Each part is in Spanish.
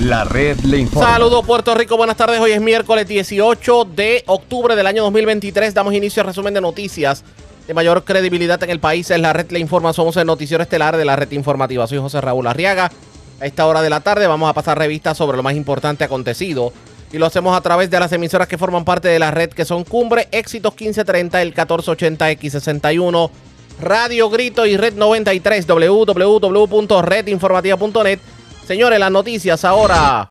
La red le informa. Saludos Puerto Rico, buenas tardes. Hoy es miércoles 18 de octubre del año 2023. Damos inicio al resumen de noticias de mayor credibilidad en el país. Es la red le informa. Somos el noticiero estelar de la red informativa. Soy José Raúl Arriaga. A esta hora de la tarde vamos a pasar revistas sobre lo más importante acontecido. Y lo hacemos a través de las emisoras que forman parte de la red, que son Cumbre, Éxitos 1530, el 1480X61, Radio Grito y Red 93, www.redinformativa.net. Señores, las noticias ahora.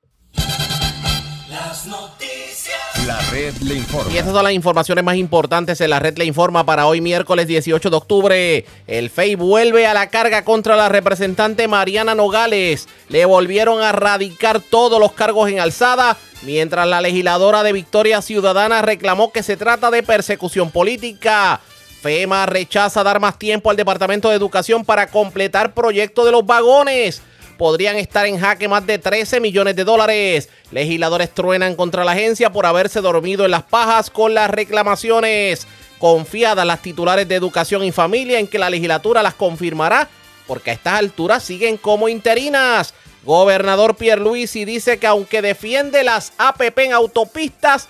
Las noticias. La red le informa. Y estas son las informaciones más importantes en la red le informa para hoy miércoles 18 de octubre. El FEI vuelve a la carga contra la representante Mariana Nogales. Le volvieron a radicar todos los cargos en alzada, mientras la legisladora de Victoria Ciudadana reclamó que se trata de persecución política. FEMA rechaza dar más tiempo al Departamento de Educación para completar proyecto de los vagones podrían estar en jaque más de 13 millones de dólares. Legisladores truenan contra la agencia por haberse dormido en las pajas con las reclamaciones. Confiadas las titulares de Educación y Familia en que la legislatura las confirmará, porque a estas alturas siguen como interinas. Gobernador Pierluisi dice que aunque defiende las APP en autopistas,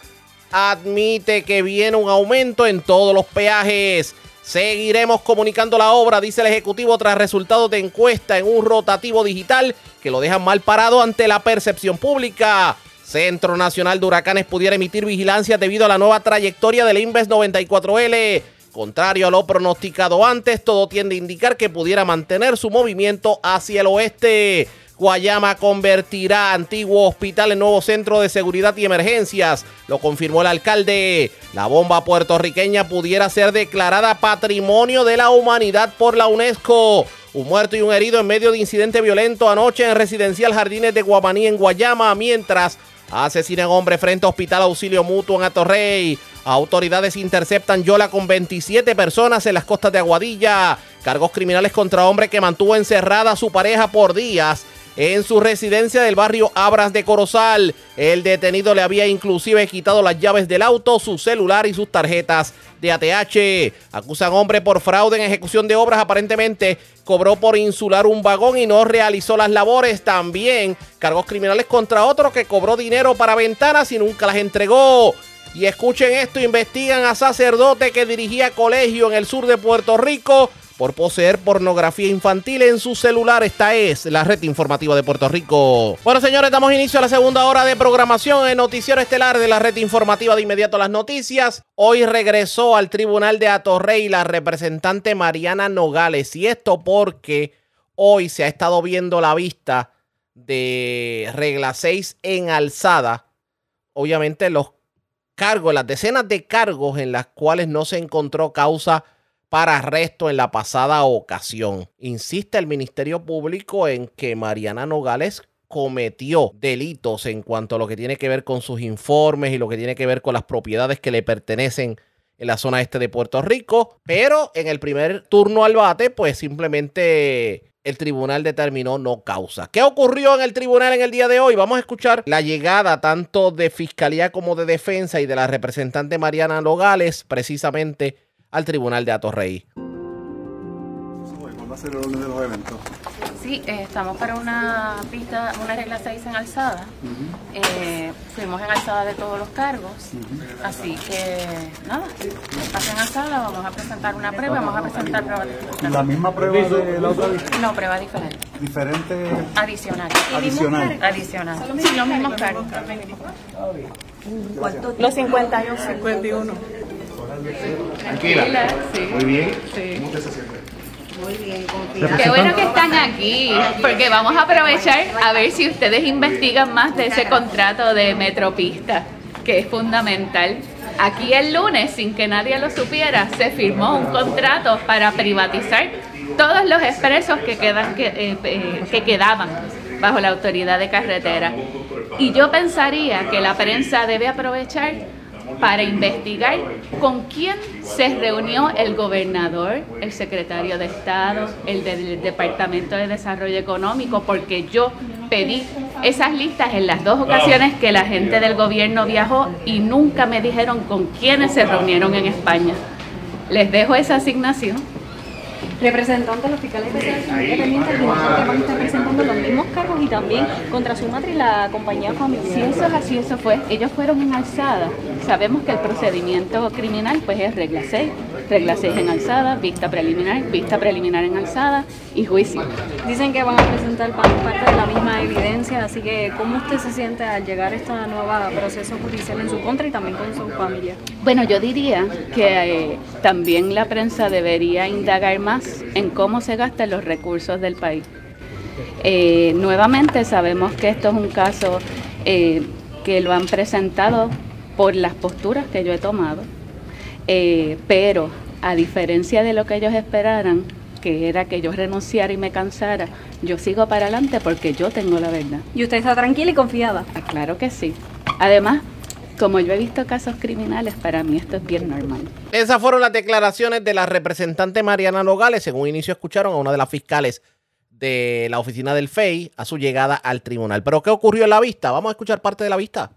admite que viene un aumento en todos los peajes. Seguiremos comunicando la obra, dice el Ejecutivo, tras resultados de encuesta en un rotativo digital que lo dejan mal parado ante la percepción pública. Centro Nacional de Huracanes pudiera emitir vigilancia debido a la nueva trayectoria del Inves 94L. Contrario a lo pronosticado antes, todo tiende a indicar que pudiera mantener su movimiento hacia el oeste. Guayama convertirá antiguo hospital en nuevo centro de seguridad y emergencias, lo confirmó el alcalde. La bomba puertorriqueña pudiera ser declarada patrimonio de la humanidad por la UNESCO. Un muerto y un herido en medio de incidente violento anoche en residencial Jardines de Guamaní en Guayama, mientras asesinan hombre frente a Hospital Auxilio Mutuo en Atorrey. Autoridades interceptan Yola con 27 personas en las costas de Aguadilla. Cargos criminales contra hombre que mantuvo encerrada a su pareja por días en su residencia del barrio Abras de Corozal. El detenido le había inclusive quitado las llaves del auto, su celular y sus tarjetas de ATH. Acusan hombre por fraude en ejecución de obras. Aparentemente cobró por insular un vagón y no realizó las labores. También cargos criminales contra otro que cobró dinero para ventanas y nunca las entregó. Y escuchen esto, investigan a sacerdote que dirigía colegio en el sur de Puerto Rico por poseer pornografía infantil en su celular. Esta es la red informativa de Puerto Rico. Bueno, señores, damos inicio a la segunda hora de programación en Noticiero Estelar de la red informativa de inmediato las noticias. Hoy regresó al tribunal de Atorrey la representante Mariana Nogales. Y esto porque hoy se ha estado viendo la vista de regla 6 en alzada. Obviamente los cargos, las decenas de cargos en las cuales no se encontró causa para arresto en la pasada ocasión. Insiste el Ministerio Público en que Mariana Nogales cometió delitos en cuanto a lo que tiene que ver con sus informes y lo que tiene que ver con las propiedades que le pertenecen en la zona este de Puerto Rico, pero en el primer turno al bate, pues simplemente el tribunal determinó no causa. ¿Qué ocurrió en el tribunal en el día de hoy? Vamos a escuchar la llegada tanto de fiscalía como de defensa y de la representante Mariana Nogales, precisamente al Tribunal de Atorrey. ¿Cuándo va a ser el orden de los eventos? Sí, eh, estamos para una pista, una regla 6 en alzada. Eh, fuimos en alzada de todos los cargos. Así que, nada, estás en alzada, vamos a presentar una prueba, vamos a presentar pruebas de ¿La misma prueba de la otra vez? No, prueba diferente. Diferente. Adicional. Adicional. Adicional. Sí, los mismos cargos. Los 51. 51. Tranquila. Sí. Muy bien. Sí. ¿Cómo usted se siente? Qué bueno que están aquí, porque vamos a aprovechar a ver si ustedes investigan más de ese contrato de Metropista, que es fundamental. Aquí el lunes, sin que nadie lo supiera, se firmó un contrato para privatizar todos los expresos que, quedan, que, eh, eh, que quedaban bajo la autoridad de carretera. Y yo pensaría que la prensa debe aprovechar para investigar con quién se reunió el gobernador, el secretario de Estado, el del Departamento de Desarrollo Económico, porque yo pedí esas listas en las dos ocasiones que la gente del gobierno viajó y nunca me dijeron con quiénes se reunieron en España. Les dejo esa asignación. Representantes, los fiscales especiales independientes dijeron que van a estar presentando los mismos cargos y también contra su madre y la compañía Si familiar. eso es así, eso fue. Ellos fueron en alzada. Sabemos que el procedimiento criminal pues es regla 6. Regla 6 en alzada, vista preliminar, vista preliminar en alzada y juicio. Dicen que van a presentar pa- parte de la misma evidencia, así que ¿cómo usted se siente al llegar a este nuevo proceso judicial en su contra y también con su familia? Bueno, yo diría que eh, también la prensa debería indagar más en cómo se gastan los recursos del país. Eh, nuevamente sabemos que esto es un caso eh, que lo han presentado por las posturas que yo he tomado, Eh, pero a diferencia de lo que ellos esperaran, que era que yo renunciara y me cansara, yo sigo para adelante porque yo tengo la verdad. ¿Y usted está tranquila y confiada? Ah, Claro que sí. Además, como yo he visto casos criminales, para mí esto es bien normal. Esas fueron las declaraciones de la representante Mariana Nogales. Según inicio escucharon a una de las fiscales de la oficina del FEI a su llegada al tribunal. Pero ¿qué ocurrió en la vista? Vamos a escuchar parte de la vista.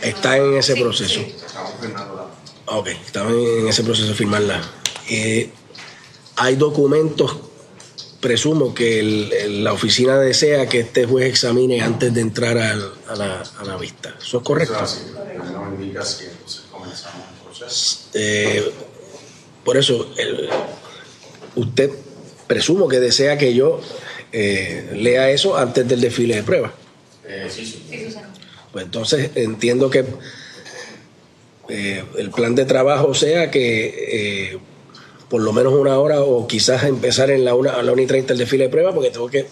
Está en ese proceso. Ok, estamos en ese proceso de firmarla. Eh, hay documentos, presumo que el- el- la oficina desea que este juez examine antes de entrar al- a, la, a la vista. ¿Eso es correcto? Eh, por eso, el- usted presumo que desea que yo eh, lea eso antes del desfile de pruebas. Pues entonces entiendo que eh, el plan de trabajo sea que eh, por lo menos una hora o quizás empezar en la una, a la 1 y 30 el desfile de prueba porque tengo que,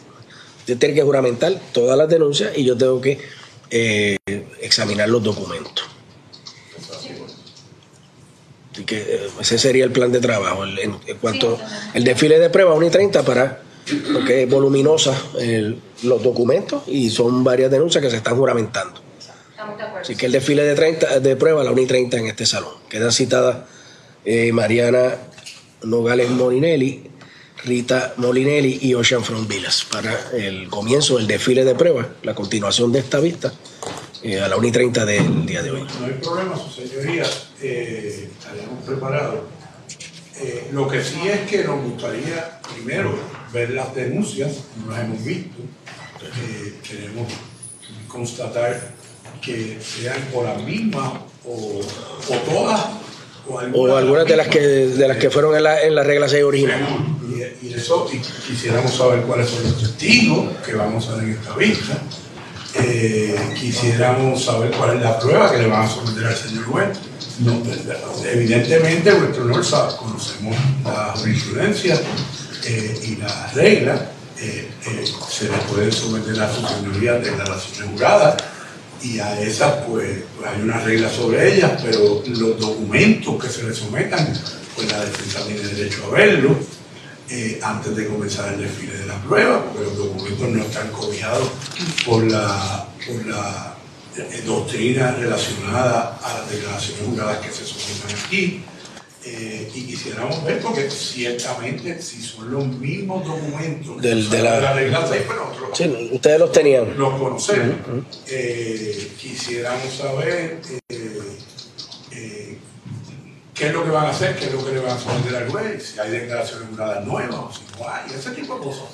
usted tiene que juramentar todas las denuncias y yo tengo que eh, examinar los documentos. Así que eh, ese sería el plan de trabajo. el- en, en cuanto el desfile de prueba 1 y 30 para porque es voluminosa el- los documentos y son varias denuncias que se están juramentando. Así que el desfile de, 30, de prueba a la 1 y 30 en este salón. Quedan citadas eh, Mariana Nogales Molinelli, Rita Molinelli y Ocean Front Villas para el comienzo del desfile de prueba, la continuación de esta vista eh, a la 1 y 30 del día de hoy. No hay problema, su señoría, eh, estaríamos preparados. Eh, lo que sí es que nos gustaría primero ver las denuncias, no las hemos visto. Eh, queremos constatar que sean o las mismas o todas o algunas, O algunas de las que, de las que fueron en la, en la regla 6 original. Y, y eso, y quisiéramos saber cuáles son los testigos que vamos a ver en esta vista. Eh, quisiéramos saber cuál es la prueba que le van a someter al señor juez. No, evidentemente, vuestro honor sabe, conocemos la jurisprudencia eh, y las reglas. eh, eh, se le pueden someter a su señoría declaraciones juradas y a esas pues, hay una regla sobre ellas, pero los documentos que se le sometan, pues la defensa tiene derecho a verlos eh, antes de comenzar el desfile de la prueba, porque los documentos no están cobijados por la, por la eh, doctrina relacionada a las declaraciones juradas que se sometan aquí. Eh, y quisiéramos ver, porque ciertamente si son los mismos documentos Del- de la- regla 6, pues nosotros Sí, ustedes los tenían. los conocemos. Eh, quisiéramos saber eh, qué es lo que van a hacer, qué es lo que le van a someter al juez, si hay declaraciones juradas nuevas si no hay, ese tipo de cosas.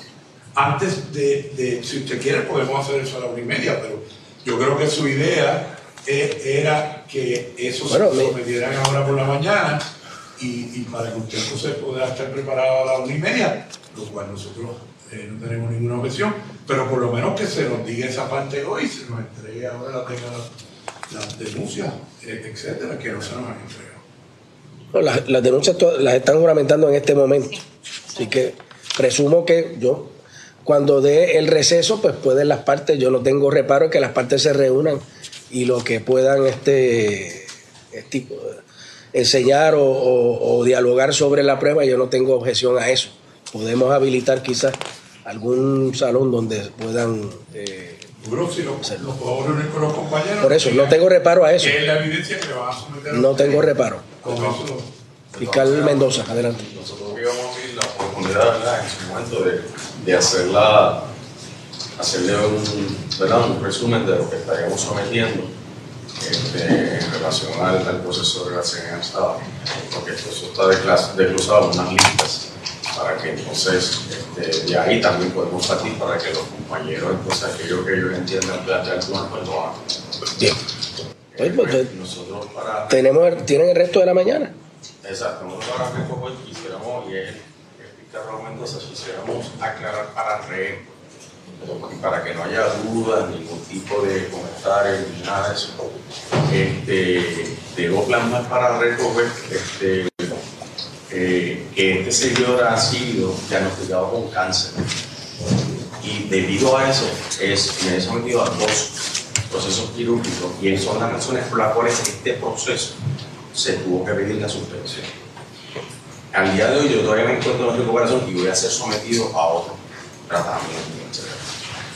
Antes de, de- si usted quiere, podemos hacer eso a la una y media, pero yo creo que su idea era que eso Bueno, se me- sometieran ahora por la mañana y, y para que usted entonces pueda estar preparado a la una y media, lo cual nosotros eh, no tenemos ninguna objeción, pero por lo menos que se nos diga esa parte hoy, se nos entregue ahora tenga las, denuncias, eh, etcétera, que no se nos han entregado. No, las, las denuncias las están juramentando en este momento. Así que presumo que yo, cuando dé el receso, pues pueden las partes, yo no tengo reparo en que las partes se reúnan y lo que puedan este, este, enseñar o, o- o dialogar sobre la prueba, yo no tengo objeción a eso. Podemos habilitar quizás algún salón donde puedan... eh, si lo, lo puedo reunir con los compañeros. por eso, no tengo reparo a eso. Que es la evidencia que van a someter. No tengo reparo. Con eso, Fiscal Mendoza, adelante. Nosotros íbamos a pedir la oportunidad, ¿verdad? En su momento de, de hacerla, hacerle un, ¿verdad? un resumen de lo que estaríamos sometiendo este, en relación al, proceso de relación en alzada, porque esto eso está desglosado en unas listas para que entonces este, de ahí también podemos partir para que los compañeros, entonces aquello que ellos entiendan plantear pues lo hagan. Bien. Pues, pues, Eh, nosotros para tenemos, ¿Tienen el resto de la mañana? Exacto, nosotros ahora mismo pues, quisiéramos, y es explicarlo entonces, quisiéramos aclarar para y para que no haya dudas, ningún tipo de comentarios, ni nada de eso. Este, debo plasmar para récord este, eh, que este señor ha sido diagnosticado con cáncer. Y debido a eso, es, me he sometido a dos procesos quirúrgicos y son las razones por las cuales este proceso se tuvo que pedir la suspensión. Al día de hoy yo todavía me encuentro en recuperación y voy a ser sometido a otro tratamiento.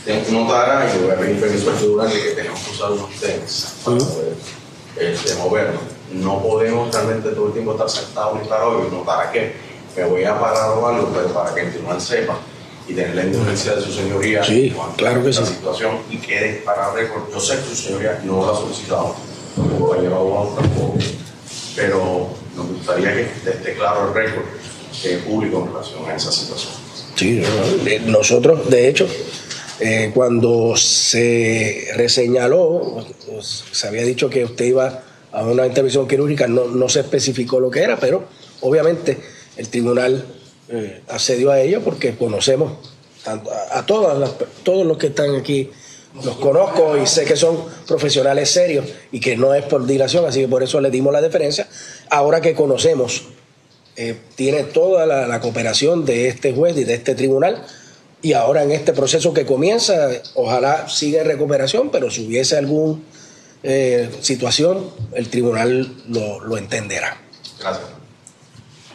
Tengo que notar y voy a pedir permiso al tribunal de que tenemos que usar unos tenis para poder este, movernos. No podemos realmente todo el tiempo estar sentados ni para hoy, no para qué. Me voy a parar o algo, pero para que el tribunal sepa y tener la indulgencia de su señoría Sí, en claro que la sí. situación y quede para récord. Yo sé que su señoría no lo ha solicitado, el compañero abogado tampoco, pero nos gustaría que esté claro el récord que es público en relación a esa situación. Sí. Eh, nosotros, de hecho, eh, cuando se reseñaló, se había dicho que usted iba a una intervención quirúrgica, no, se especificó lo que era, pero obviamente el tribunal eh, accedió a ello porque conocemos a, todas las, todos los que están aquí, los conozco y sé que son profesionales serios y que no es por dilación, así que por eso le dimos la deferencia. Ahora que conocemos eh, tiene toda la cooperación de este juez y de este tribunal. Y ahora en este proceso que comienza, ojalá siga en recuperación, pero si hubiese alguna situación, el tribunal lo, lo entenderá. Gracias.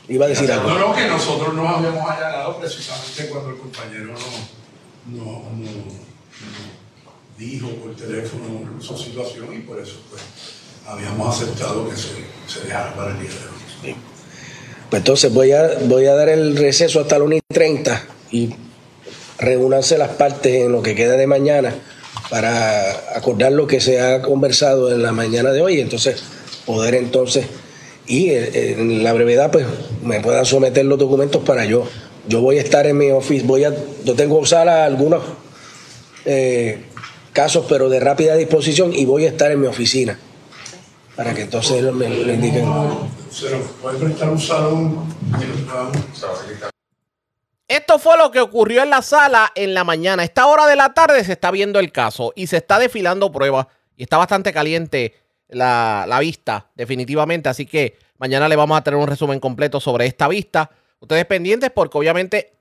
Iba a decir algo. No, no, que nosotros nos habíamos allanado precisamente cuando el compañero no, no, no- no dijo por teléfono su situación y por eso pues habíamos aceptado que se, se dejara para el día de hoy. Pues entonces voy a, voy a dar el receso hasta la 1 y 30 y reúnanse las partes en lo que queda de mañana para acordar lo que se ha conversado en la mañana de hoy entonces poder entonces y eh, en la brevedad pues me puedan someter los documentos para yo yo voy a estar en mi oficina voy a yo tengo usar algunos eh, casos pero de rápida disposición y voy a estar en mi oficina para que entonces me, indiquen Se nos puede prestar un salón. Esto fue lo que ocurrió en la sala en la mañana. A esta hora de la tarde se está viendo el caso y se está desfilando pruebas y está bastante caliente la, la vista, definitivamente. Así que mañana le vamos a tener un resumen completo sobre esta vista. Ustedes pendientes porque obviamente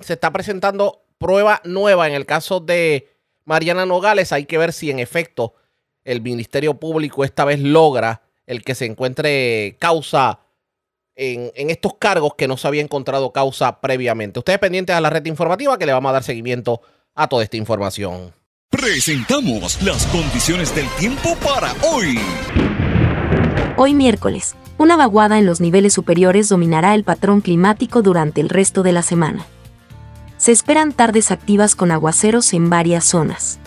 se está presentando prueba nueva en el caso de Mariana Nogales. Hay que ver si en efecto el Ministerio Público esta vez logra el que se encuentre causa en, en estos cargos que no se había encontrado causa previamente. Ustedes pendientes a la red informativa que le vamos a dar seguimiento a toda esta información. Presentamos las condiciones del tiempo para hoy. Hoy miércoles, una vaguada en los niveles superiores dominará el patrón climático durante el resto de la semana. Se esperan tardes activas con aguaceros en varias zonas.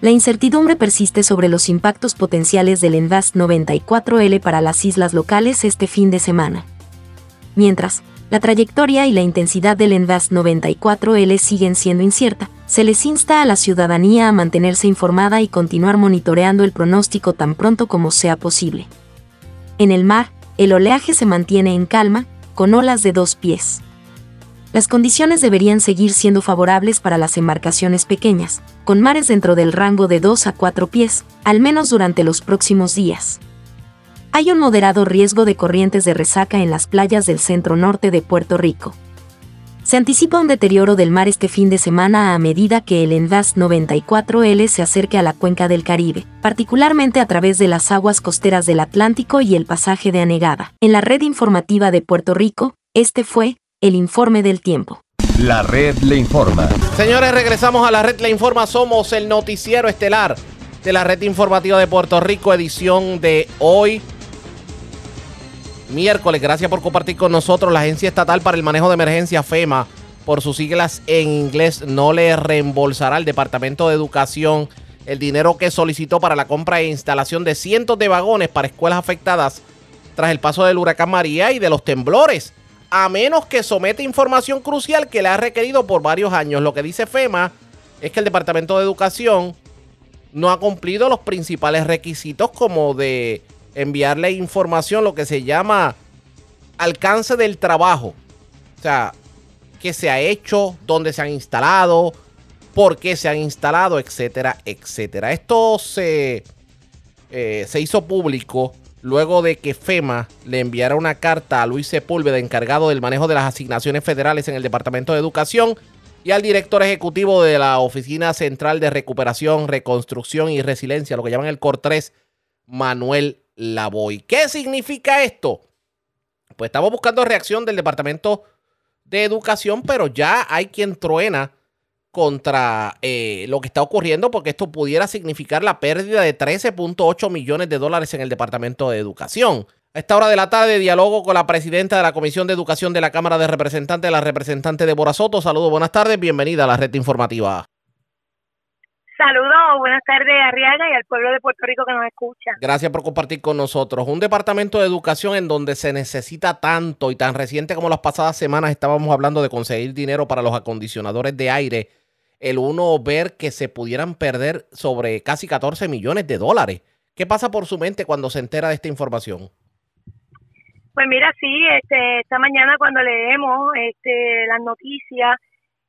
La incertidumbre persiste sobre los impactos potenciales del Envast 94L para las islas locales este fin de semana. Mientras, la trayectoria y la intensidad del Envast 94L siguen siendo incierta, se les insta a la ciudadanía a mantenerse informada y continuar monitoreando el pronóstico tan pronto como sea posible. En el mar, el oleaje se mantiene en calma, con olas de dos pies. Las condiciones deberían seguir siendo favorables para las embarcaciones pequeñas, con mares dentro del rango de 2 a 4 pies, al menos durante los próximos días. Hay un moderado riesgo de corrientes de resaca en las playas del centro norte de Puerto Rico. Se anticipa un deterioro del mar este fin de semana a medida que el Envast 94L se acerque a la cuenca del Caribe, particularmente a través de las aguas costeras del Atlántico y el pasaje de Anegada. En la red informativa de Puerto Rico, este fue el informe del tiempo. La red le informa. Señores, regresamos a la red Le Informa. Somos el noticiero estelar de la red informativa de Puerto Rico, edición de hoy, miércoles. Gracias por compartir con nosotros. La Agencia Estatal para el Manejo de Emergencia, FEMA, por sus siglas en inglés, no le reembolsará al Departamento de Educación el dinero que solicitó para la compra e instalación de cientos de vagones para escuelas afectadas tras el paso del huracán María y de los temblores a menos que someta información crucial que le ha requerido por varios años. Lo que dice FEMA es que el Departamento de Educación no ha cumplido los principales requisitos como de enviarle información, lo que se llama alcance del trabajo. O sea, qué se ha hecho, dónde se han instalado, por qué se han instalado, etcétera, etcétera. Esto se, eh, se hizo público luego de que FEMA le enviara una carta a Luis Sepúlveda, encargado del manejo de las asignaciones federales en el Departamento de Educación, y al director ejecutivo de la Oficina Central de Recuperación, Reconstrucción y Resiliencia, lo que llaman el COR 3, Manuel Lavoy. ¿Qué significa esto? Pues estamos buscando reacción del Departamento de Educación, pero ya hay quien truena contra eh, lo que está ocurriendo porque esto pudiera significar la pérdida de 13.8 millones de dólares en el Departamento de Educación. A esta hora de la tarde, diálogo con la presidenta de la Comisión de Educación de la Cámara de Representantes, la representante de Soto. Saludos, buenas tardes, bienvenida a la red informativa. Saludos, buenas tardes Arriaga y al pueblo de Puerto Rico que nos escucha. Gracias por compartir con nosotros. Un departamento de educación en donde se necesita tanto y tan reciente como las pasadas semanas estábamos hablando de conseguir dinero para los acondicionadores de aire. El uno ver que se pudieran perder sobre casi 14 millones de dólares. ¿Qué pasa por su mente cuando se entera de esta información? Pues mira, sí, este, esta mañana cuando leemos este, las noticias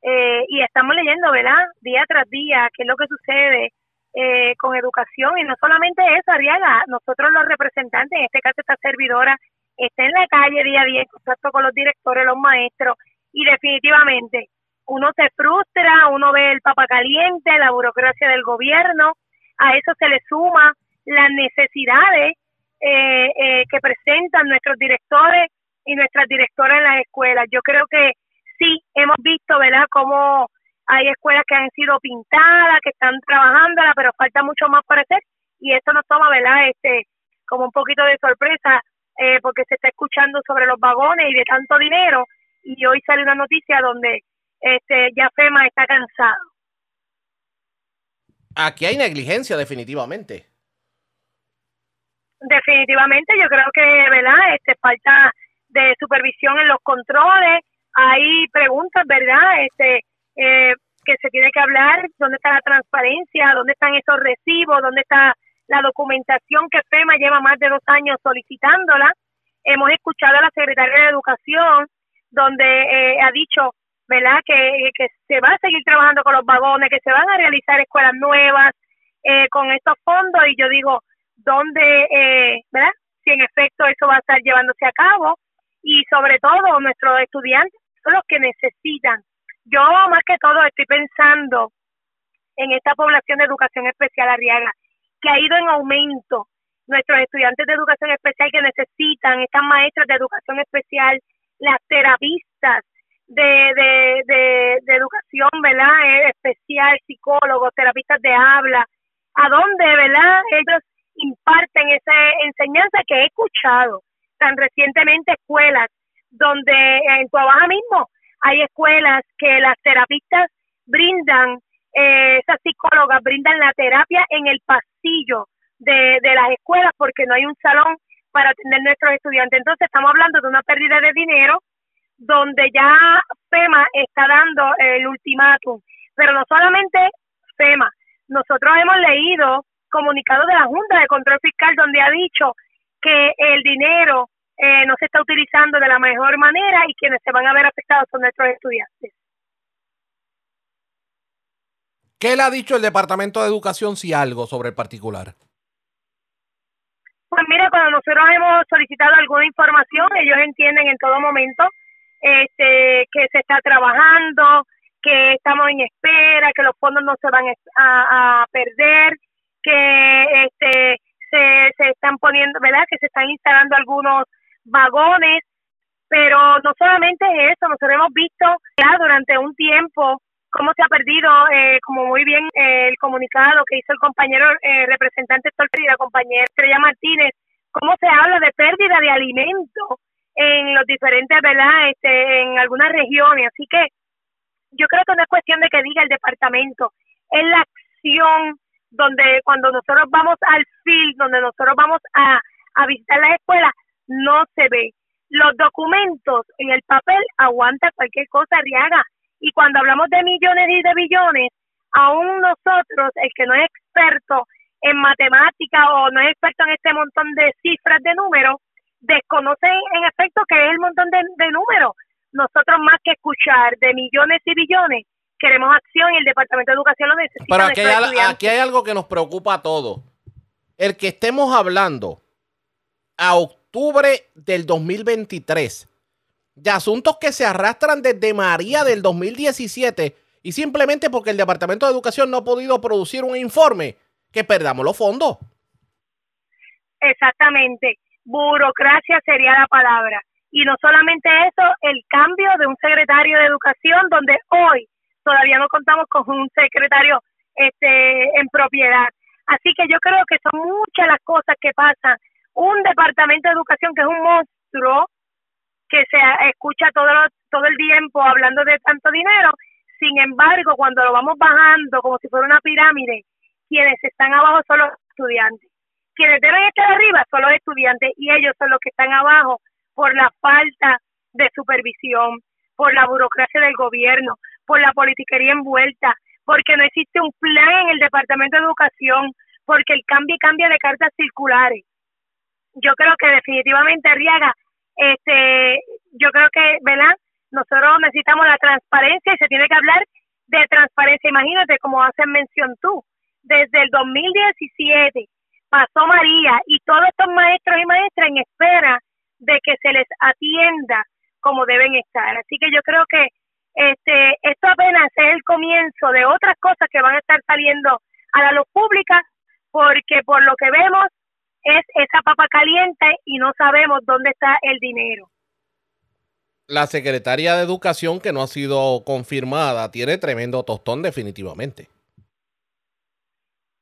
eh, y estamos leyendo, ¿verdad? Día tras día, qué es lo que sucede eh, con educación y no solamente eso, Ariaga, nosotros los representantes, en este caso esta servidora, está en la calle día a día en contacto con los directores, los maestros y definitivamente uno se frustra, uno ve el papa caliente, la burocracia del gobierno, a eso se le suma las necesidades eh, que presentan nuestros directores y nuestras directoras en las escuelas. Yo creo que sí hemos visto, ¿verdad?, cómo hay escuelas que han sido pintadas, que están trabajándola, pero falta mucho más por hacer y esto nos toma, ¿verdad?, este como un poquito de sorpresa eh, porque se está escuchando sobre los vagones y de tanto dinero y hoy sale una noticia donde este ya FEMA está cansado. Aquí hay negligencia definitivamente. Definitivamente, yo creo que, ¿verdad? Este falta de supervisión en los controles, hay preguntas, ¿verdad? Este, eh, que se tiene que hablar, dónde está la transparencia, dónde están esos recibos, dónde está la documentación que FEMA lleva más de dos años solicitándola. Hemos escuchado a la secretaria de Educación, donde eh, ha dicho, ¿verdad?, que, que se va a seguir trabajando con los vagones, que se van a realizar escuelas nuevas eh, con estos fondos, y yo digo, ¿dónde, eh, ¿verdad?, si en efecto eso va a estar llevándose a cabo, y sobre todo nuestros estudiantes los que necesitan. Yo más que todo estoy pensando en esta población de educación especial Arriaga, que ha ido en aumento. Nuestros estudiantes de educación especial que necesitan, estas maestras de educación especial, las terapistas de, de, de, educación, ¿verdad? Eh, especial, psicólogos, terapistas de habla, a dónde, ¿verdad? Ellos imparten esa enseñanza que he escuchado tan recientemente escuelas donde en Tuabaja mismo hay escuelas que las terapistas brindan, eh, esas psicólogas brindan la terapia en el pasillo de, de las escuelas porque no hay un salón para atender nuestros estudiantes. Entonces estamos hablando de una pérdida de dinero donde ya FEMA está dando el ultimátum. Pero no solamente FEMA, nosotros hemos leído comunicados de la Junta de Control Fiscal donde ha dicho que el dinero eh, no se está utilizando de la mejor manera y quienes se van a ver afectados son nuestros estudiantes. ¿Qué le ha dicho el Departamento de Educación, si algo, sobre el particular? Pues mira, cuando nosotros hemos solicitado alguna información, ellos entienden en todo momento este, que se está trabajando, que estamos en espera, que los fondos no se van a, a perder, que este, se, se están poniendo, ¿verdad? Que se están instalando algunos vagones, pero no solamente es eso, nosotros hemos visto ya durante un tiempo cómo se ha perdido, eh, como muy bien eh, el comunicado que hizo el compañero eh, representante y la compañera Estrella Martínez, cómo se habla de pérdida de alimentos en los diferentes, ¿verdad? Este, en algunas regiones. Así que yo creo que no es cuestión de que diga el departamento, es la acción donde cuando nosotros vamos al field, donde nosotros vamos a, a visitar las escuelas, no se ve. los documentos y el papel aguanta cualquier cosa, Riaga. Y cuando hablamos de millones y de billones, aún nosotros, el que no es experto en matemática o no es experto en este montón de cifras de números, desconoce en efecto que es el montón de, de números. Nosotros más que escuchar de millones y billones, queremos acción y el Departamento de Educación lo necesita. Pero aquí hay, aquí hay algo que nos preocupa a todos. El que estemos hablando a octubre del 2023 de asuntos que se arrastran desde María del 2017 y simplemente porque el Departamento de Educación no ha podido producir un informe, que perdamos los fondos. Exactamente. Burocracia sería la palabra. Y no solamente eso, el cambio de un secretario de educación donde hoy todavía no contamos con un secretario este, en propiedad. Así que yo creo que son muchas las cosas que pasan. Un departamento de educación que es un monstruo, que se escucha todo, todo el tiempo hablando de tanto dinero. Sin embargo, cuando lo vamos bajando como si fuera una pirámide, quienes están abajo son los estudiantes. Quienes deben estar arriba son los estudiantes y ellos son los que están abajo por la falta de supervisión, por la burocracia del gobierno, por la politiquería envuelta, porque no existe un plan en el Departamento de Educación, porque el cambio y cambia de cartas circulares. Yo creo que definitivamente, Arriaga, este, yo creo que, ¿verdad? Nosotros necesitamos la transparencia y se tiene que hablar de transparencia. Imagínate, como haces mención tú, desde el 2017 pasó María y todos estos maestros y maestras en espera de que se les atienda como deben estar. Así que yo creo que este esto apenas es el comienzo de otras cosas que van a estar saliendo a la luz pública porque por lo que vemos es esa papa caliente y no sabemos dónde está el dinero. La secretaria de Educación, que no ha sido confirmada, tiene tremendo tostón definitivamente.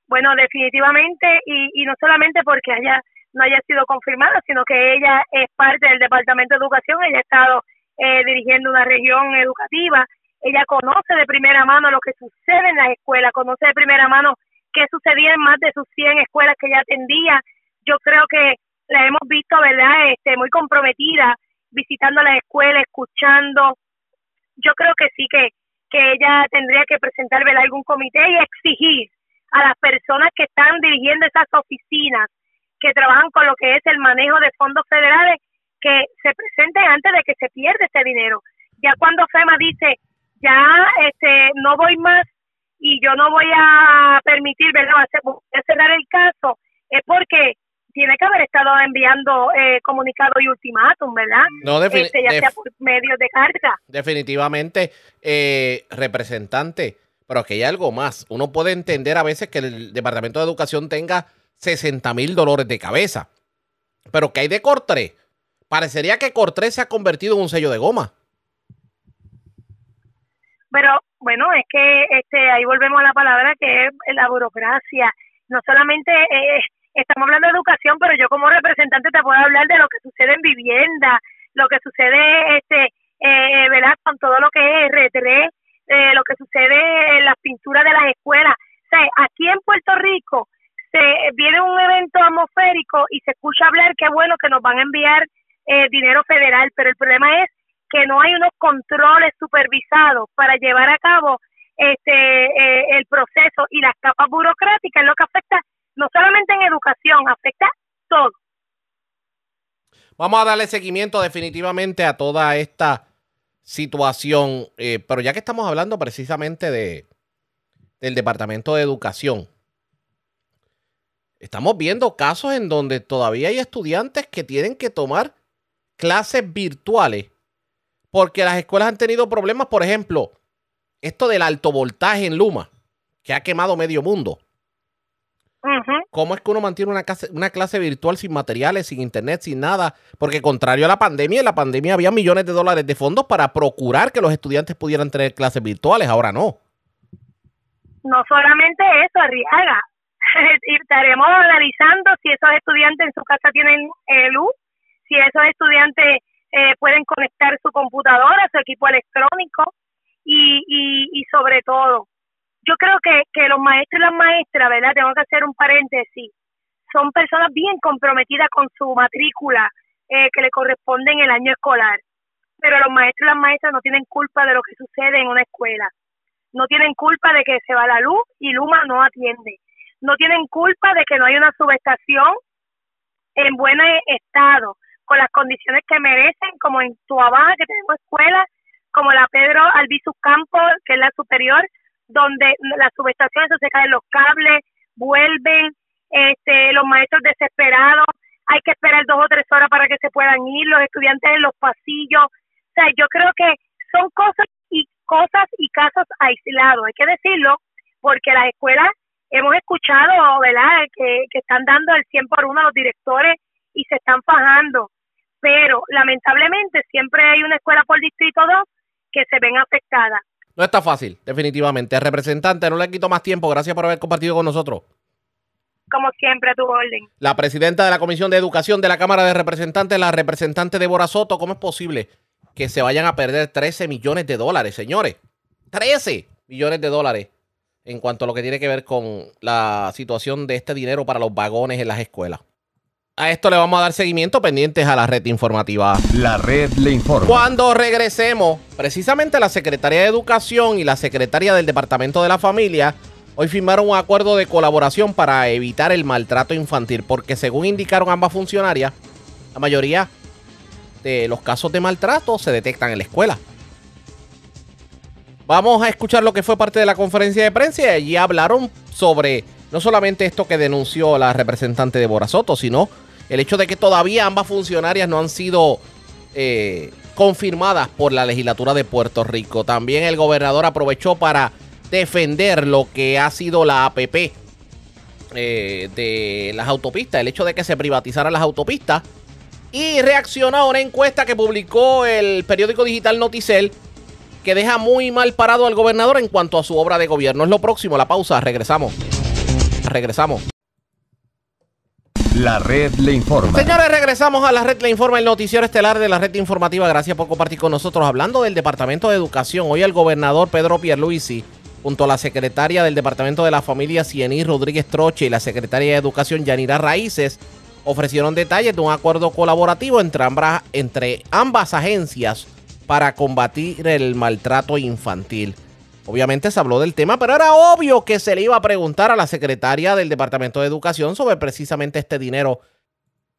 Bueno, definitivamente, y, y no solamente porque haya no haya sido confirmada, sino que ella es parte del Departamento de Educación, ella ha estado eh, dirigiendo una región educativa, ella conoce de primera mano lo que sucede en las escuelas, conoce de primera mano qué sucedía en más de sus 100 escuelas que ella atendía. Yo creo que la hemos visto, ¿verdad?, este, muy comprometida, visitando las escuelas, escuchando. Yo creo que sí que, que ella tendría que presentar, ¿verdad?, algún comité y exigir a las personas que están dirigiendo esas oficinas que trabajan con lo que es el manejo de fondos federales que se presenten antes de que se pierda ese dinero. Ya cuando FEMA dice, ya este no voy más y yo no voy a permitir, ¿verdad?, voy a cerrar el caso, es porque tiene que haber estado enviando eh, comunicado y ultimátum, ¿verdad? No, Este, ya sea por medios de carta. Definitivamente, eh, representante, pero que hay algo más. Uno puede entender a veces que el Departamento de Educación tenga 60 mil dolores de cabeza, pero que hay de Cortré. Parecería que Cortré se ha convertido en un sello de goma. Pero bueno, es que este ahí volvemos a la palabra que es la burocracia. No solamente eh, estamos hablando de educación, pero yo como representante te puedo hablar de lo que sucede en vivienda, lo que sucede este eh, ¿verdad? con todo lo que es R3, eh, lo que sucede en las pinturas de las escuelas. O sea, aquí en Puerto Rico se viene un evento atmosférico y se escucha hablar que bueno que nos van a enviar eh, dinero federal, pero el problema es que no hay unos controles supervisados para llevar a cabo este eh, el proceso y las capas burocráticas, lo que afecta no solamente en educación, afecta todo. Vamos a darle seguimiento definitivamente a toda esta situación, eh, pero ya que estamos hablando precisamente de del Departamento de Educación, estamos viendo casos en donde todavía hay estudiantes que tienen que tomar clases virtuales porque las escuelas han tenido problemas, por ejemplo, esto del alto voltaje en Luma, que ha quemado medio mundo. ¿Cómo es que uno mantiene una clase, una clase virtual sin materiales, sin internet, sin nada? Porque contrario a la pandemia, en la pandemia había millones de dólares de fondos para procurar que los estudiantes pudieran tener clases virtuales, ahora no. No solamente eso, Arriaga, estaremos analizando si esos estudiantes en su casa tienen eh, luz, si esos estudiantes eh, pueden conectar su computadora, su equipo electrónico y, y, y sobre todo, yo creo que, que los maestros y las maestras, ¿verdad? Tengo que hacer un paréntesis, son personas bien comprometidas con su matrícula, eh, que le corresponde en el año escolar. Pero los maestros y las maestras no tienen culpa de lo que sucede en una escuela. No tienen culpa de que se va la luz y Luma no atiende. No tienen culpa de que no hay una subestación en buen estado, con las condiciones que merecen, como en Tuabá, que tenemos escuelas, como la Pedro Albizu Campos, que es la superior, donde las subestaciones se caen los cables, vuelven, este, los maestros desesperados, hay que esperar dos o tres horas para que se puedan ir, los estudiantes en los pasillos. O sea, yo creo que son cosas y cosas y casos aislados, hay que decirlo, porque las escuelas hemos escuchado, ¿verdad?, que, que están dando el 100 por uno a los directores y se están fajando, pero lamentablemente siempre hay una escuela por distrito 2 que se ven afectadas. No está fácil, definitivamente. Representante, no le quito más tiempo. Gracias por haber compartido con nosotros. Como siempre, a tu orden. La presidenta de la Comisión de Educación de la Cámara de Representantes, la representante Débora Soto, ¿cómo es posible que se vayan a perder 13 millones de dólares, señores? 13 millones de dólares en cuanto a lo que tiene que ver con la situación de este dinero para los vagones en las escuelas. A esto le vamos a dar seguimiento pendientes a la red informativa. La red le informa. Cuando regresemos, precisamente la Secretaría de Educación y la Secretaria del Departamento de la Familia hoy firmaron un acuerdo de colaboración para evitar el maltrato infantil, porque según indicaron ambas funcionarias, la mayoría de los casos de maltrato se detectan en la escuela. Vamos a escuchar lo que fue parte de la conferencia de prensa y allí hablaron sobre no solamente esto que denunció la representante de Borazoto, sino el hecho de que todavía ambas funcionarias no han sido eh, confirmadas por la legislatura de Puerto Rico. También el gobernador aprovechó para defender lo que ha sido la APP eh, de las autopistas, el hecho de que se privatizaran las autopistas. Y reaccionó a una encuesta que publicó el periódico digital Noticel que deja muy mal parado al gobernador en cuanto a su obra de gobierno. Es lo próximo, la pausa, regresamos. Regresamos. La red le informa. Señores, regresamos a la red le informa, el noticiero estelar de la red informativa. Gracias por compartir con nosotros. Hablando del Departamento de Educación, hoy el gobernador Pedro Pierluisi, junto a la secretaria del Departamento de la Familia, Ciení Rodríguez Troche, y la secretaria de Educación, Yanira Raíces, ofrecieron detalles de un acuerdo colaborativo entre ambas, entre ambas agencias para combatir el maltrato infantil. Obviamente se habló del tema, pero era obvio que se le iba a preguntar a la secretaria del Departamento de Educación sobre precisamente este dinero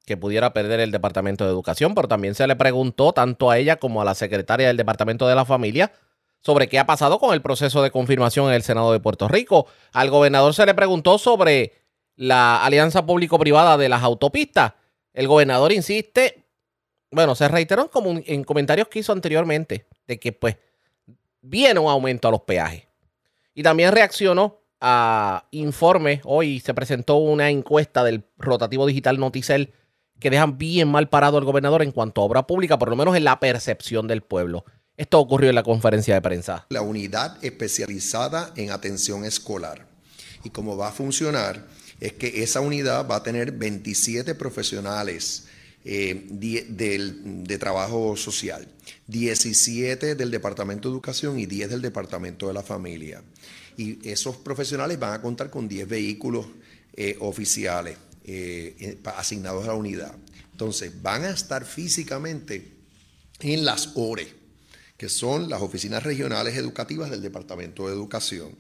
que pudiera perder el Departamento de Educación, pero también se le preguntó tanto a ella como a la secretaria del Departamento de la Familia sobre qué ha pasado con el proceso de confirmación en el Senado de Puerto Rico. Al gobernador se le preguntó sobre la alianza público-privada de las autopistas. El gobernador insiste, bueno, se reiteró en comentarios que hizo anteriormente, de que pues viene un aumento a los peajes. Y también reaccionó a informes. Hoy se presentó una encuesta del rotativo digital Noticel que dejan bien mal parado al gobernador en cuanto a obra pública, por lo menos en la percepción del pueblo. Esto ocurrió en la conferencia de prensa. La unidad especializada en atención escolar. Y cómo va a funcionar es que esa unidad va a tener 27 profesionales eh, de, trabajo social, 17 del Departamento de Educación y 10 del Departamento de la Familia. Y esos profesionales van a contar con 10 vehículos eh, oficiales eh, asignados a la unidad. Entonces, van a estar físicamente en las ORE, que son las oficinas regionales educativas del Departamento de Educación.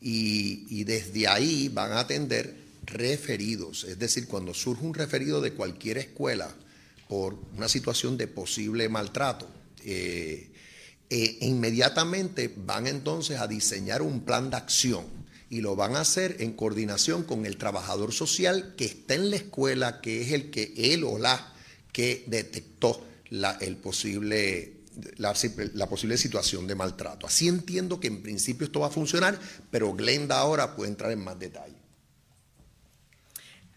Y, y desde ahí van a atender referidos, es decir, cuando surge un referido de cualquier escuela por una situación de posible maltrato, eh, eh, inmediatamente van entonces a diseñar un plan de acción y lo van a hacer en coordinación con el trabajador social que está en la escuela, que es el que él o la que detectó la, posible, la, la, posible situación de maltrato. Así entiendo que en principio esto va a funcionar, pero Glenda ahora puede entrar en más detalle.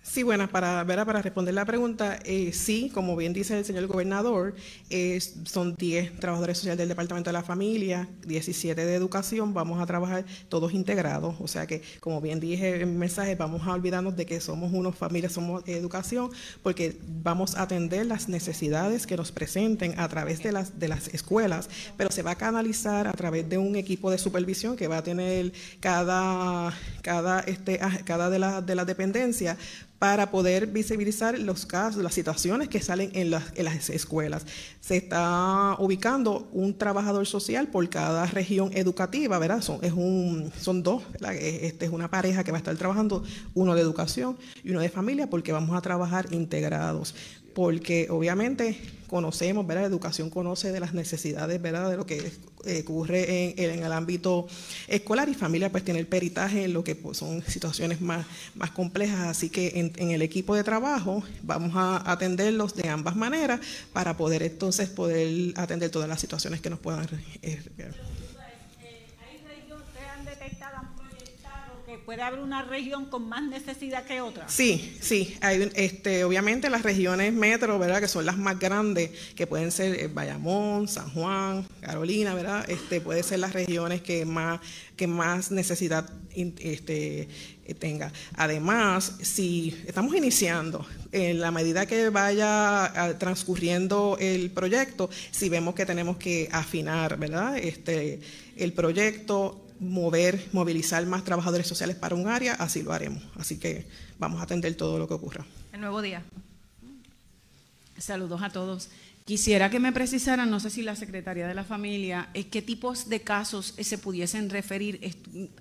Sí, bueno, para, para responder la pregunta, eh, sí, como bien dice el señor gobernador, son 10 trabajadores sociales del Departamento de la Familia, 17 de Educación, vamos a trabajar todos integrados, o sea que, como bien dije en mi mensaje, vamos a olvidarnos de que somos unos familias, somos educación, porque vamos a atender las necesidades que nos presenten a través de las, de las escuelas, pero se va a canalizar a través de un equipo de supervisión que va a tener cada, cada, este, cada de, de las dependencias para poder visibilizar los casos, las situaciones que salen en las, escuelas. Se está ubicando un trabajador social por cada región educativa, ¿verdad? Son, dos, ¿verdad? Este es una pareja que va a estar trabajando, uno de educación y uno de familia, porque vamos a trabajar integrados porque obviamente conocemos, ¿verdad? La educación conoce de las necesidades, ¿verdad? De lo que eh, ocurre en, en, el ámbito escolar y familia pues tiene el peritaje en lo que pues, son situaciones más, más complejas, así que en, el equipo de trabajo vamos a atenderlos de ambas maneras para poder entonces poder atender todas las situaciones que nos puedan... Eh, ¿Puede haber una región con más necesidad que otra? Sí, sí. Hay, este, obviamente las regiones metro, ¿verdad? Que son las más grandes, que pueden ser eh, Bayamón, San Juan, Carolina, ¿verdad? Este, puede ser las regiones que más, que más necesidad este, tenga. Además, si estamos iniciando, en la medida que vaya transcurriendo el proyecto, si vemos que tenemos que afinar, ¿verdad? Este, el proyecto, mover, movilizar más trabajadores sociales para un área, así lo haremos. Así que vamos a atender todo lo que ocurra. El nuevo día. Saludos a todos. Quisiera que me precisaran, no sé si la Secretaría de la Familia, qué tipos de casos se pudiesen referir.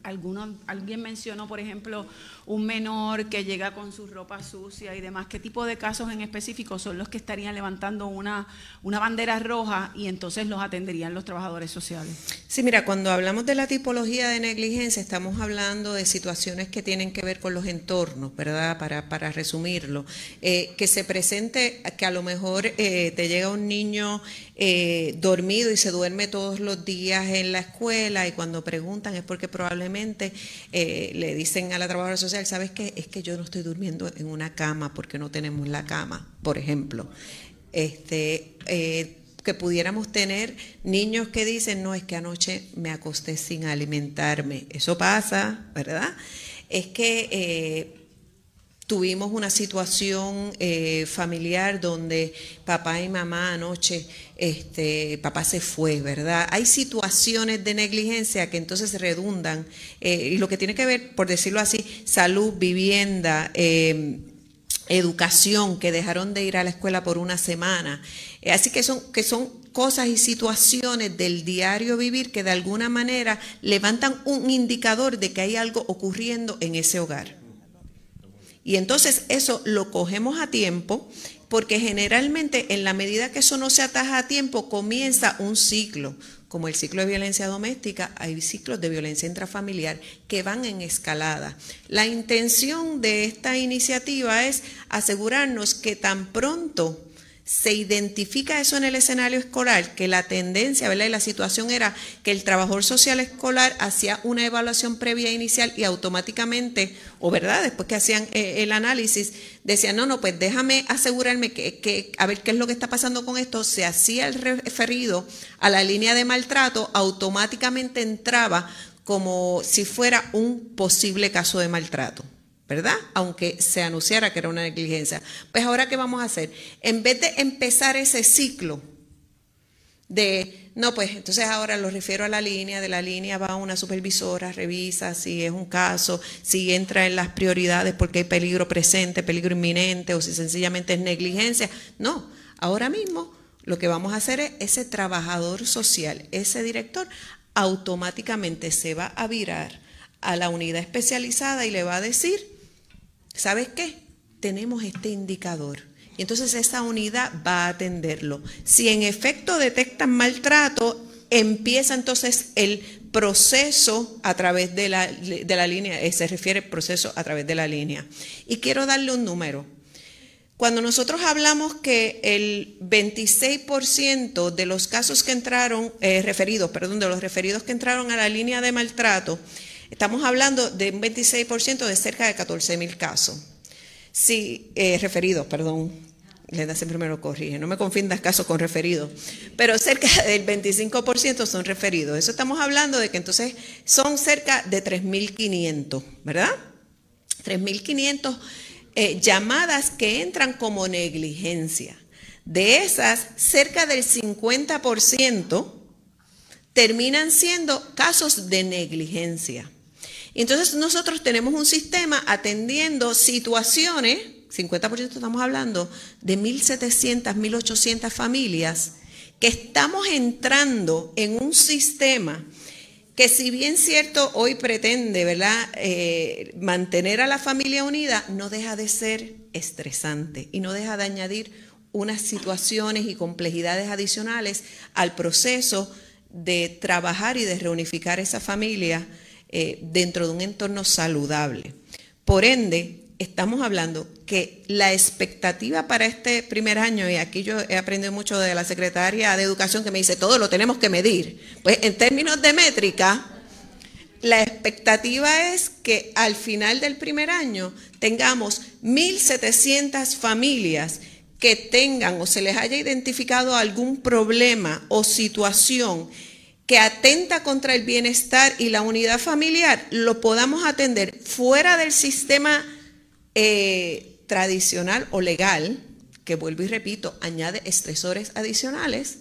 Alguno, alguien mencionó, por ejemplo, un menor que llega con su ropa sucia y demás. ¿Qué tipo de casos en específico son los que estarían levantando una, una bandera roja y entonces los atenderían los trabajadores sociales? Sí, mira, cuando hablamos de la tipología de negligencia, estamos hablando de situaciones que tienen que ver con los entornos, ¿verdad? Para, para resumirlo. Eh, que se presente, que a lo mejor eh, te llega un niño eh, dormido y se duerme todos los días en la escuela y cuando preguntan es porque probablemente eh, le dicen a la trabajadora social, ¿sabes qué? Es que yo no estoy durmiendo en una cama porque no tenemos la cama, por ejemplo. Este, eh, que pudiéramos tener niños que dicen, no, es que anoche me acosté sin alimentarme. Eso pasa, ¿verdad? Es que Tuvimos una situación eh, familiar donde papá y mamá anoche, este, papá se fue, ¿verdad? Hay situaciones de negligencia que entonces redundan, eh, y lo que tiene que ver, por decirlo así, salud, vivienda, em, educación, que dejaron de ir a la escuela por una semana. Eh, así que son, que son cosas y situaciones del diario vivir que de alguna manera levantan un indicador de que hay algo ocurriendo en ese hogar. Y entonces eso lo cogemos a tiempo porque generalmente en la medida que eso no se ataja a tiempo comienza un ciclo. Como el ciclo de violencia doméstica, hay ciclos de violencia intrafamiliar que van en escalada. La intención de esta iniciativa es asegurarnos que tan pronto se identifica eso en el escenario escolar, que la tendencia, ¿verdad? Y la situación era que el trabajador social escolar hacía una evaluación previa inicial y automáticamente, o verdad, después que hacían eh, el análisis, decían, no, no, pues déjame asegurarme que, que, a ver qué es lo que está pasando con esto, se hacía el referido a la línea de maltrato, automáticamente entraba como si fuera un posible caso de maltrato. ¿Verdad? Aunque se anunciara que era una negligencia. Pues ahora, ¿qué vamos a hacer? En vez de empezar ese ciclo de, no, pues entonces ahora lo refiero a la línea, de la línea va una supervisora, revisa si es un caso, si entra en las prioridades porque hay peligro presente, peligro inminente o si sencillamente es negligencia. No, ahora mismo lo que vamos a hacer es ese trabajador social, ese director, automáticamente se va a virar a la unidad especializada y le va a decir, ¿sabes qué? Tenemos este indicador. Y entonces esa unidad va a atenderlo. Si en efecto detectan maltrato, empieza entonces el proceso a través de la, de la línea, eh, se refiere proceso a través de la línea. Y quiero darle un número. Cuando nosotros hablamos que el 26% de los casos que entraron, eh, referidos, perdón, de los referidos que entraron a la línea de maltrato, Estamos hablando de un 26% de cerca de 14 mil casos. Sí, eh, referidos, perdón. Leda siempre me lo corrige, no me confundas casos con referidos, pero cerca del 25% son referidos. Eso estamos hablando de que entonces son cerca de 3.500, ¿verdad? 3.500 eh, llamadas que entran como negligencia. De esas, cerca del 50% terminan siendo casos de negligencia. Entonces nosotros tenemos un sistema atendiendo situaciones 50% estamos hablando de 1.700, 1.800 familias que estamos entrando en un sistema que si bien cierto hoy pretende, ¿verdad?, eh, mantener a la familia unida, no deja de ser estresante y no deja de añadir unas situaciones y complejidades adicionales al proceso de trabajar y de reunificar esa familia eh, dentro de un entorno saludable. Por ende, estamos hablando que la expectativa para este primer año, y aquí yo he aprendido mucho de la secretaria de Educación que me dice, todo lo tenemos que medir. Pues en términos de métrica, la expectativa es que al final del primer año tengamos 1.700 familias que tengan o se les haya identificado algún problema o situación que atenta contra el bienestar y la unidad familiar, lo podamos atender fuera del sistema eh, tradicional o legal, que vuelvo y repito, añade estresores adicionales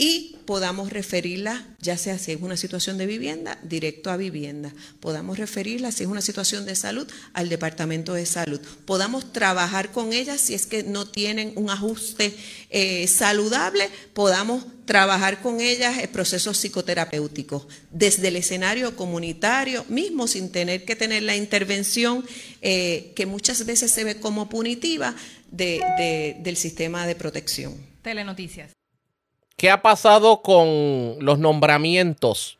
y podamos referirla, ya sea si es una situación de vivienda, directo a vivienda. Podamos referirla, si es una situación de salud, al Departamento de Salud. Podamos trabajar con ellas si es que no tienen un ajuste eh, saludable, podamos trabajar con ellas en procesos psicoterapéuticos, desde el escenario comunitario, mismo sin tener que tener la intervención eh, que muchas veces se ve como punitiva del sistema de protección. Telenoticias. ¿Qué ha pasado con los nombramientos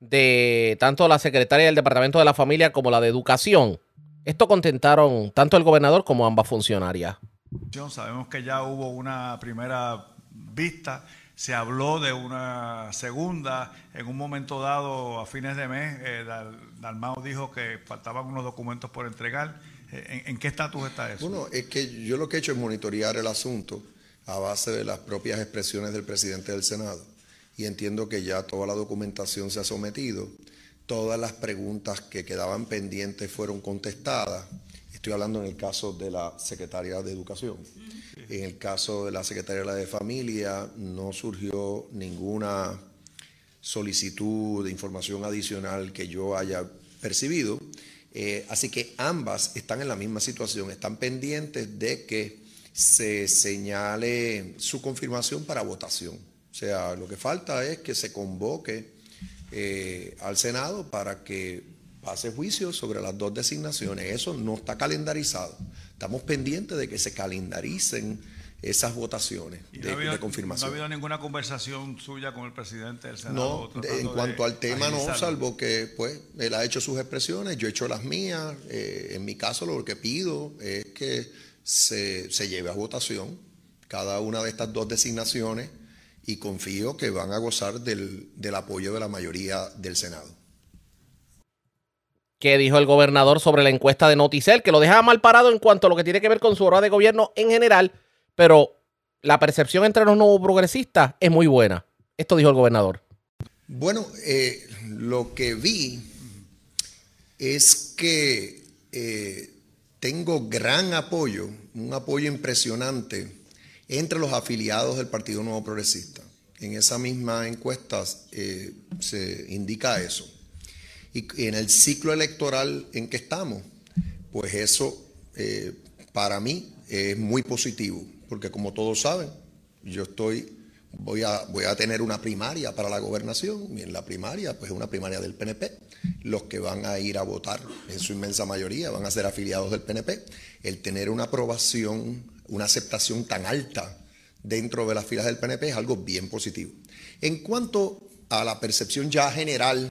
de tanto la secretaria del Departamento de la Familia como la de Educación? Esto contentaron tanto el gobernador como ambas funcionarias. Sabemos que ya hubo una primera vista, se habló de una segunda, en un momento dado, a fines de mes, eh, Dalmao dijo que faltaban unos documentos por entregar. Eh, ¿En, ¿En, qué estatus está eso? Bueno, es que yo lo que he hecho es monitorear el asunto a base de las propias expresiones del presidente del Senado. Y entiendo que ya toda la documentación se ha sometido, todas las preguntas que quedaban pendientes fueron contestadas. Estoy hablando en el caso de la secretaria de Educación. En el caso de la secretaria de Familia no surgió ninguna solicitud de información adicional que yo haya percibido. Eh, así que ambas están en la misma situación, están pendientes de que se señale su confirmación para votación. O sea, lo que falta es que se convoque eh, al Senado para que pase juicio sobre las dos designaciones. Eso no está calendarizado. Estamos pendientes de que se calendaricen esas votaciones de, confirmación. ¿No ha habido ninguna conversación suya con el presidente del Senado? No, en cuanto al tema no, salvo que pues él ha hecho sus expresiones, yo he hecho las mías. Eh, en mi caso lo que pido es que se, lleve a votación cada una de estas dos designaciones y confío que van a gozar del, apoyo de la mayoría del Senado. ¿Qué dijo el gobernador sobre la encuesta de Noticel? Que lo dejaba mal parado en cuanto a lo que tiene que ver con su hora de gobierno en general, pero la percepción entre los nuevos progresistas es muy buena. Esto dijo el gobernador. Bueno, eh, lo que vi es que eh, tengo gran apoyo, un apoyo impresionante entre los afiliados del Partido Nuevo Progresista. En esa misma encuesta eh, se indica eso. Y en el ciclo electoral en que estamos, pues eso eh, para mí es muy positivo, porque como todos saben, yo estoy voy a, voy a tener una primaria para la gobernación y en la primaria, pues es una primaria del PNP. Los que van a ir a votar, en su inmensa mayoría, van a ser afiliados del PNP. El tener una aprobación, una aceptación tan alta dentro de las filas del PNP es algo bien positivo. En cuanto a la percepción ya general,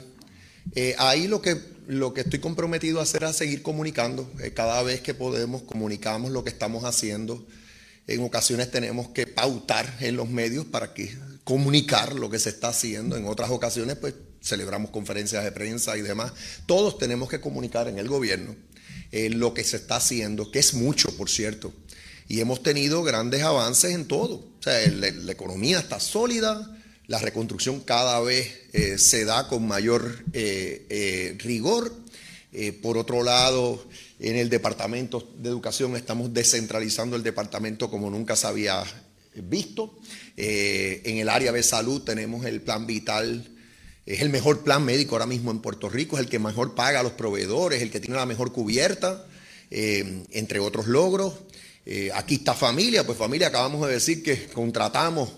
eh, ahí lo que, lo que estoy comprometido a hacer es seguir comunicando. Eh, cada vez que podemos, comunicamos lo que estamos haciendo en ocasiones tenemos que pautar en los medios para que comunicar lo que se está haciendo. En otras ocasiones, pues celebramos conferencias de prensa y demás. Todos tenemos que comunicar en el gobierno eh, lo que se está haciendo, que es mucho, por cierto. Y hemos tenido grandes avances en todo. O sea, la, economía está sólida, la reconstrucción cada vez eh, se da con mayor eh, rigor. por otro lado, en el Departamento de Educación estamos descentralizando el departamento como nunca se había visto. Eh, en el área de salud tenemos el plan vital, es el mejor plan médico ahora mismo en Puerto Rico, es el que mejor paga a los proveedores, el que tiene la mejor cubierta. eh, entre otros logros. Eh, aquí está familia, pues familia, acabamos de decir que contratamos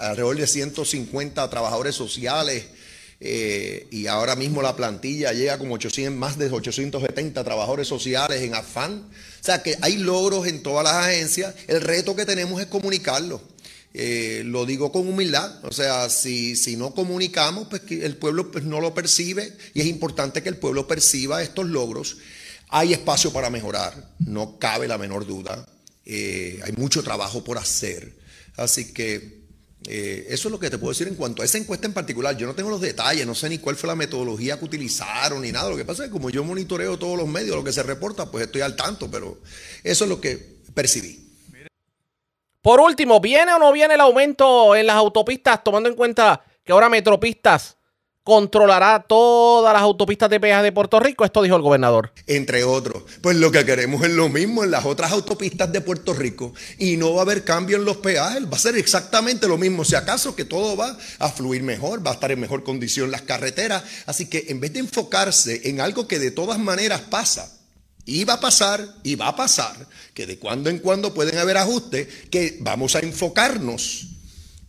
alrededor de 150 trabajadores sociales eh, y ahora mismo la plantilla llega como 800, más de 870 trabajadores sociales en afán. O sea que hay logros en todas las agencias. El reto que tenemos es comunicarlo. Eh, lo digo con humildad, o sea, si, si no comunicamos, pues el pueblo pues, no lo percibe y es importante que el pueblo perciba estos logros. Hay espacio para mejorar, no cabe la menor duda. Eh, hay mucho trabajo por hacer. Así que eh, eso es lo que te puedo decir en cuanto a esa encuesta en particular. Yo no tengo los detalles, no sé ni cuál fue la metodología que utilizaron ni nada. Lo que pasa es que como yo monitoreo todos los medios, lo que se reporta, pues estoy al tanto, pero eso es lo que percibí. Por último, ¿viene o no viene el aumento en las autopistas, tomando en cuenta que ahora Metropistas controlará todas las autopistas de peaje de Puerto Rico? Esto dijo el gobernador. Entre otros. Pues lo que queremos es lo mismo en las otras autopistas de Puerto Rico y no va a haber cambio en los peajes, va a ser exactamente lo mismo. Si acaso que todo va a fluir mejor, va a estar en mejor condición las carreteras. Así que en vez de enfocarse en algo que de todas maneras pasa, Iba a pasar y va a pasar que de cuando en cuando pueden haber ajustes, que vamos a enfocarnos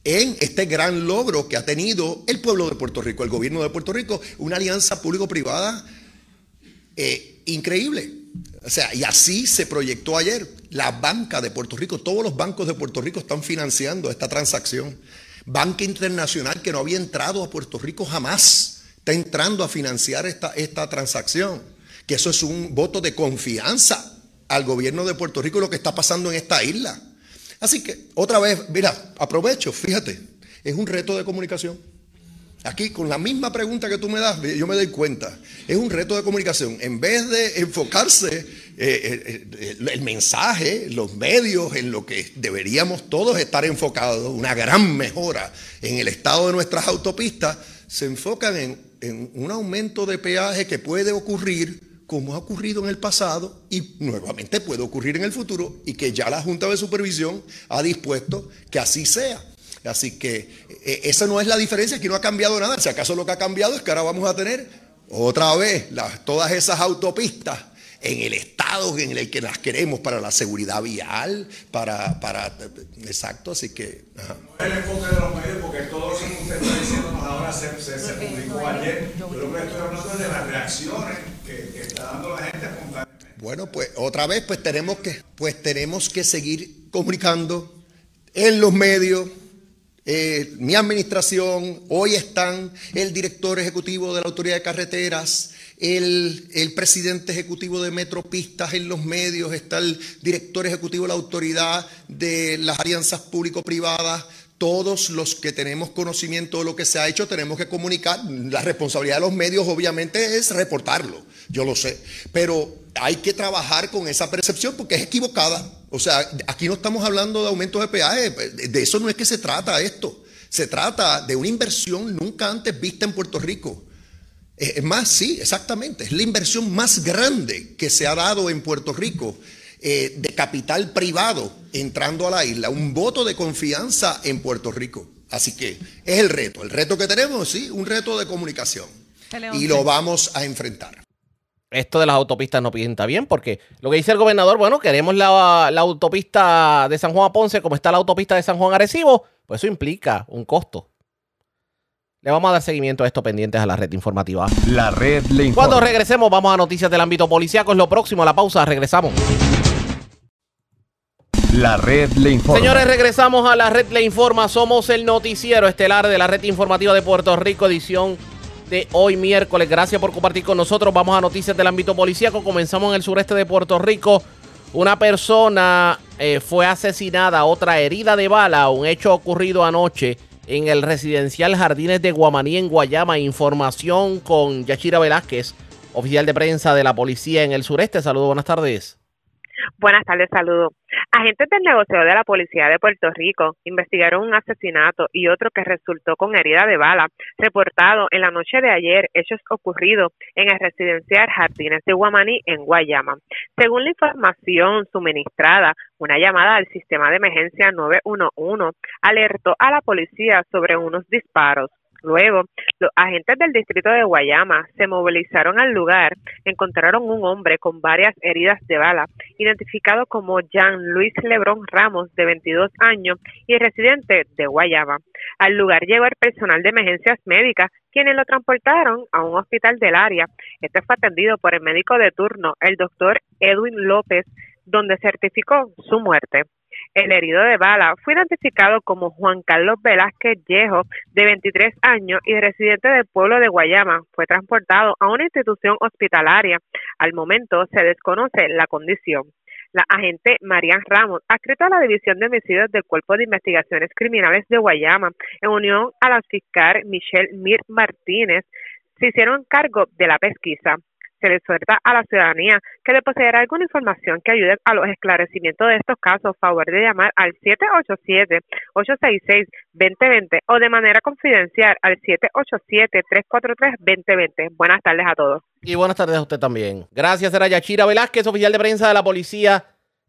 en este gran logro que ha tenido el pueblo de Puerto Rico, el gobierno de Puerto Rico, una alianza público-privada eh, increíble. O sea, y así se proyectó ayer. La banca de Puerto Rico, todos los bancos de Puerto Rico están financiando esta transacción. Banca Internacional que no había entrado a Puerto Rico jamás, está entrando a financiar esta, esta transacción que eso es un voto de confianza al gobierno de Puerto Rico y lo que está pasando en esta isla. Así que, otra vez, mira, aprovecho, fíjate, es un reto de comunicación. Aquí, con la misma pregunta que tú me das, yo me doy cuenta. Es un reto de comunicación. En vez de enfocarse eh, eh, el mensaje, los medios, en lo que deberíamos todos estar enfocados, una gran mejora en el estado de nuestras autopistas, se enfocan en, en un aumento de peaje que puede ocurrir como ha ocurrido en el pasado y nuevamente puede ocurrir en el futuro y que ya la Junta de Supervisión ha dispuesto que así sea. Así que eh, esa no es la diferencia, aquí no ha cambiado nada. Si acaso lo que ha cambiado es que ahora vamos a tener otra vez todas esas autopistas en el estado en el que las queremos para la seguridad vial, para, para exacto, así que... Ajá. El enfoque de los medios, porque todo lo que usted está diciendo ahora se, se, se publicó ayer, yo creo que estoy hablando de las reacciones que, que está dando la gente espontáneamente. Bueno, pues otra vez, pues tenemos que, pues tenemos que seguir comunicando en los medios, eh, mi administración, hoy están el director ejecutivo de la Autoridad de Carreteras, el, presidente ejecutivo de Metropistas en los medios, está el director ejecutivo de la Autoridad de las Alianzas Público-Privadas. Todos los que tenemos conocimiento de lo que se ha hecho tenemos que comunicar. La responsabilidad de los medios obviamente es reportarlo, yo lo sé, pero hay que trabajar con esa percepción porque es equivocada. O sea, aquí no estamos hablando de aumentos de peaje, de eso no es que se trata esto. Se trata de una inversión nunca antes vista en Puerto Rico. Es más, sí, exactamente. Es la inversión más grande que se ha dado en Puerto Rico eh, de capital privado entrando a la isla. Un voto de confianza en Puerto Rico. Así que es el reto. El reto que tenemos, sí, un reto de comunicación. Y lo vamos a enfrentar esto de las autopistas no pinta bien, porque lo que dice el gobernador, bueno, queremos la, la, autopista de San Juan a Ponce como está la autopista de San Juan Arecibo, pues eso implica un costo. Le vamos a dar seguimiento a esto pendientes a la red informativa. La red le informa. Cuando regresemos, vamos a noticias del ámbito policíaco. Es lo próximo, a la pausa, regresamos. La red le informa. Señores, regresamos a la red le informa. Somos el noticiero estelar de la red informativa de Puerto Rico, edición de hoy miércoles. Gracias por compartir con nosotros. Vamos a noticias del ámbito policíaco. Comenzamos en el sureste de Puerto Rico. Una persona eh, fue asesinada, otra herida de bala, un hecho ocurrido anoche en el residencial Jardines de Guamaní en Guayama. Información con Yachira Velázquez, oficial de prensa de la policía en el sureste. Saludos, buenas tardes. Buenas tardes, saludos. Agentes del negocio de la Policía de Puerto Rico investigaron un asesinato y otro que resultó con herida de bala, reportado en la noche de ayer, hechos ocurridos en el residencial Jardines de Guamaní en Guayama. Según la información suministrada, una llamada al sistema de emergencia 911 alertó a la policía sobre unos disparos Luego, los agentes del distrito de Guayama se movilizaron al lugar, encontraron un hombre con varias heridas de bala, identificado como Jean Luis Lebrón Ramos, de 22 años y residente de Guayama. Al lugar llegó el personal de emergencias médicas, quienes lo transportaron a un hospital del área. Este fue atendido por el médico de turno, el doctor Edwin López, donde certificó su muerte. El herido de bala fue identificado como Juan Carlos Velázquez Yejo, de 23 años y residente del pueblo de Guayama. Fue transportado a una institución hospitalaria. Al momento se desconoce la condición. La agente Marian Ramos, adscrita a la División de Homicidios del Cuerpo de Investigaciones Criminales de Guayama, en unión a la fiscal Michelle Mir Martínez, se hicieron cargo de la pesquisa se le suelta a la ciudadanía que de poseer alguna información que ayude a los esclarecimientos de estos casos, favor de llamar al 787-866-2020 o de manera confidencial al 787-343-2020. Buenas tardes a todos. Y buenas tardes a usted también. Gracias, era Yachira Velázquez, oficial de prensa de la policía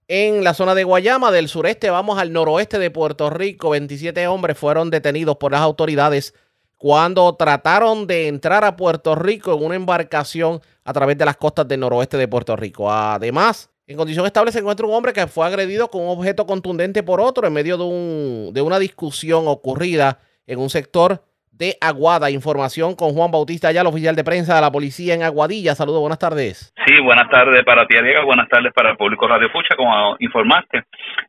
en la zona de Guayama, del sureste. Vamos al noroeste de Puerto Rico. 27 hombres fueron detenidos por las autoridades cuando trataron de entrar a Puerto Rico en una embarcación a través de las costas del noroeste de Puerto Rico. Además, en condición estable se encuentra un hombre que fue agredido con un objeto contundente por otro en medio de, un, de una discusión ocurrida en un sector de Aguada. Información con Juan Bautista el oficial de prensa de la policía en Aguadilla. Saludos, buenas tardes. Sí, buenas tardes para ti, Diego. Buenas tardes para el público Radio Fucha. Como informaste,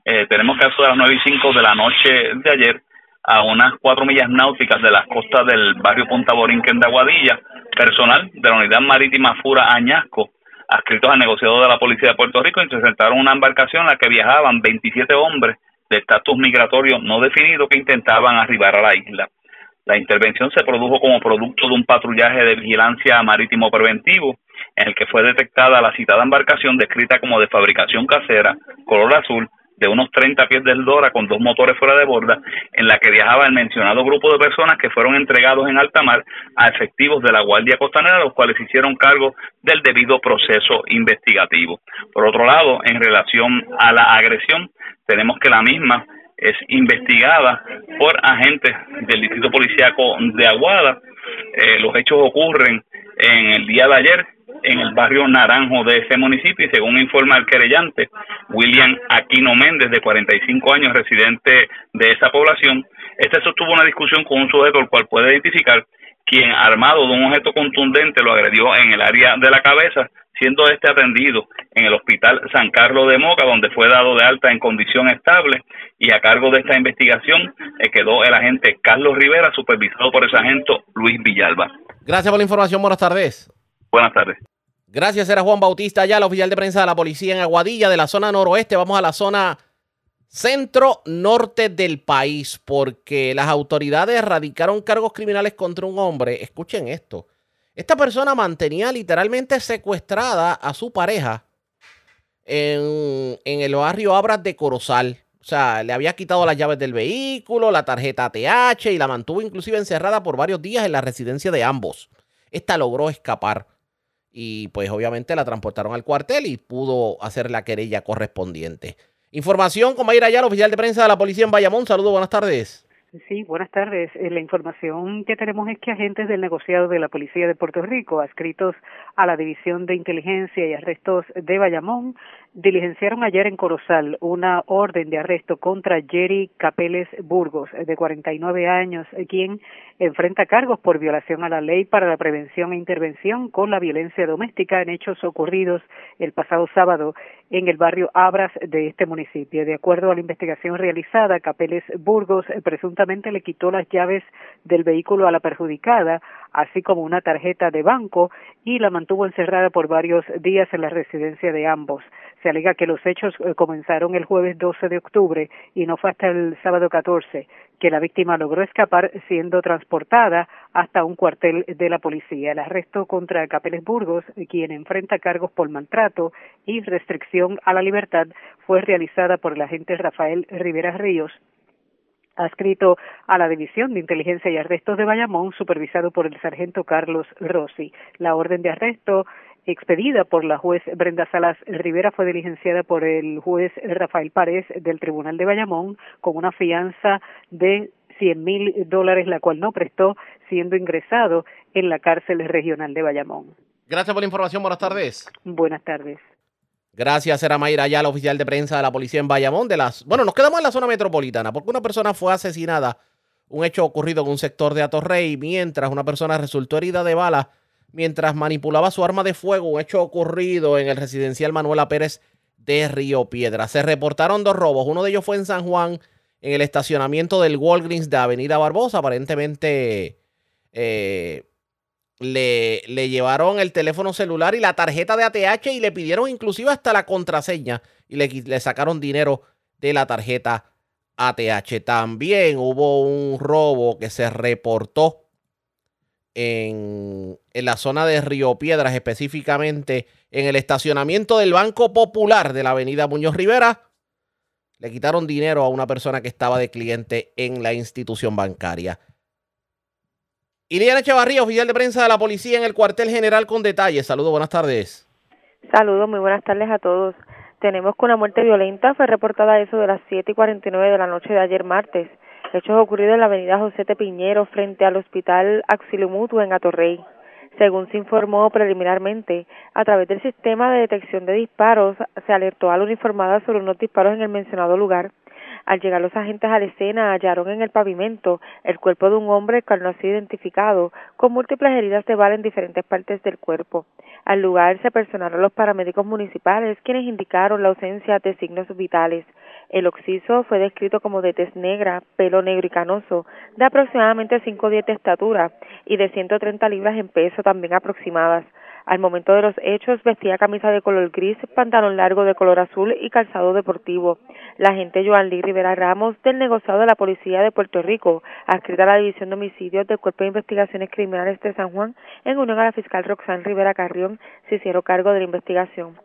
eh, tenemos caso a las 9 y 5 de la noche de ayer a unas cuatro millas náuticas de las costas del barrio Punta Borinquen de Aguadilla, personal de la unidad marítima Fura Añasco, adscritos al negociador de la Policía de Puerto Rico, interceptaron una embarcación en la que viajaban 27 hombres de estatus migratorio no definido que intentaban arribar a la isla. La intervención se produjo como producto de un patrullaje de vigilancia marítimo preventivo, en el que fue detectada la citada embarcación descrita como de fabricación casera, color azul, de unos 30 pies del Dora con dos motores fuera de borda, en la que viajaba el mencionado grupo de personas que fueron entregados en alta mar a efectivos de la Guardia Costanera, los cuales hicieron cargo del debido proceso investigativo. Por otro lado, en relación a la agresión, tenemos que la misma es investigada por agentes del Distrito Policiaco de Aguada. Eh, los hechos ocurren en el día de ayer en el barrio Naranjo de ese municipio y según informa el querellante, William Aquino Méndez, de 45 años, residente de esa población, este sostuvo una discusión con un sujeto el cual puede identificar quien armado de un objeto contundente lo agredió en el área de la cabeza, siendo este atendido en el hospital San Carlos de Moca, donde fue dado de alta en condición estable y a cargo de esta investigación eh, quedó el agente Carlos Rivera, supervisado por el sargento Luis Villalba. Gracias por la información, buenas tardes. Buenas tardes. Gracias, era Juan Bautista, ya el oficial de prensa de la policía en Aguadilla, de la zona noroeste. Vamos a la zona centro-norte del país, porque las autoridades erradicaron cargos criminales contra un hombre. Escuchen esto. Esta persona mantenía literalmente secuestrada a su pareja en, en el barrio Abras de Corozal. O sea, le había quitado las llaves del vehículo, la tarjeta ATH y la mantuvo inclusive encerrada por varios días en la residencia de ambos. Esta logró escapar y pues obviamente la transportaron al cuartel y pudo hacer la querella correspondiente. Información con Mayra Ayala, oficial de prensa de la policía en Bayamón. Saludos, buenas tardes. Sí, buenas tardes. Eh, la información que tenemos es que agentes del negociado de la Policía de Puerto Rico, adscritos a la División de Inteligencia y Arrestos de Bayamón, diligenciaron ayer en Corozal una orden de arresto contra Jerry Capeles Burgos, de 49 años, quien enfrenta cargos por violación a la ley para la prevención e intervención con la violencia doméstica en hechos ocurridos el pasado sábado en el barrio Abras de este municipio. De acuerdo a la investigación realizada, Capeles Burgos presuntamente le quitó las llaves del vehículo a la perjudicada, así como una tarjeta de banco, y la mantuvo encerrada por varios días en la residencia de ambos. Se alega que los hechos eh, comenzaron el jueves 12 de octubre y no fue hasta el sábado 14 que la víctima logró escapar siendo transportada hasta un cuartel de la policía. El arresto contra Capeles Burgos, quien enfrenta cargos por maltrato y restricción a la libertad, fue realizada por el agente Rafael Rivera Ríos, adscrito a la División de Inteligencia y Arrestos de Bayamón, supervisado por el sargento Carlos Rossi. La orden de arresto expedida por la juez Brenda Salas Rivera fue diligenciada por el juez Rafael Párez del Tribunal de Bayamón con una fianza de 100 mil dólares, la cual no prestó, siendo ingresado en la cárcel regional de Bayamón. Gracias por la información. Buenas tardes. Buenas tardes. Gracias, era Mayra la oficial de prensa de la policía en Bayamón. De las, bueno, nos quedamos en la zona metropolitana porque una persona fue asesinada, un hecho ocurrido en un sector de Atorrey, mientras una persona resultó herida de bala mientras manipulaba su arma de fuego, un hecho ocurrido en el residencial Manuela Pérez de Río Piedra. Se reportaron dos robos, uno de ellos fue en San Juan, en el estacionamiento del Walgreens de Avenida Barbosa, aparentemente... Eh, le, le, llevaron el teléfono celular y la tarjeta de ATH y le pidieron inclusive hasta la contraseña y le, le sacaron dinero de la tarjeta ATH. También hubo un robo que se reportó en, en, la zona de Río Piedras, específicamente en el estacionamiento del Banco Popular de la avenida Muñoz Rivera. Le quitaron dinero a una persona que estaba de cliente en la institución bancaria. Iliana Echevarría, oficial de prensa de la policía en el cuartel general con detalles. Saludos, buenas tardes. Saludos, muy buenas tardes a todos. Tenemos que una muerte violenta fue reportada a eso de las 7 y 49 de la noche de ayer martes. Hechos ocurridos en la avenida José Piñero frente al hospital Auxilio Mutuo en Atorrey. Según se informó preliminarmente, a través del sistema de detección de disparos se alertó a la uniformada sobre unos disparos en el mencionado lugar. Al llegar los agentes a la escena hallaron en el pavimento el cuerpo de un hombre que no ha sido identificado, con múltiples heridas de bala en diferentes partes del cuerpo. Al lugar se personaron los paramédicos municipales, quienes indicaron la ausencia de signos vitales. El occiso fue descrito como de tez negra, pelo negro y canoso, de aproximadamente 5 10 de estatura y de 130 libras en peso también aproximadas. Al momento de los hechos vestía camisa de color gris, pantalón largo de color azul y calzado deportivo. La agente Joan Lee Rivera Ramos del negociado de la Policía de Puerto Rico, adscrita a la División de Homicidios del Cuerpo de Investigaciones Criminales de San Juan, en unión a la fiscal Roxanne Rivera Carrión, se hicieron cargo de la investigación.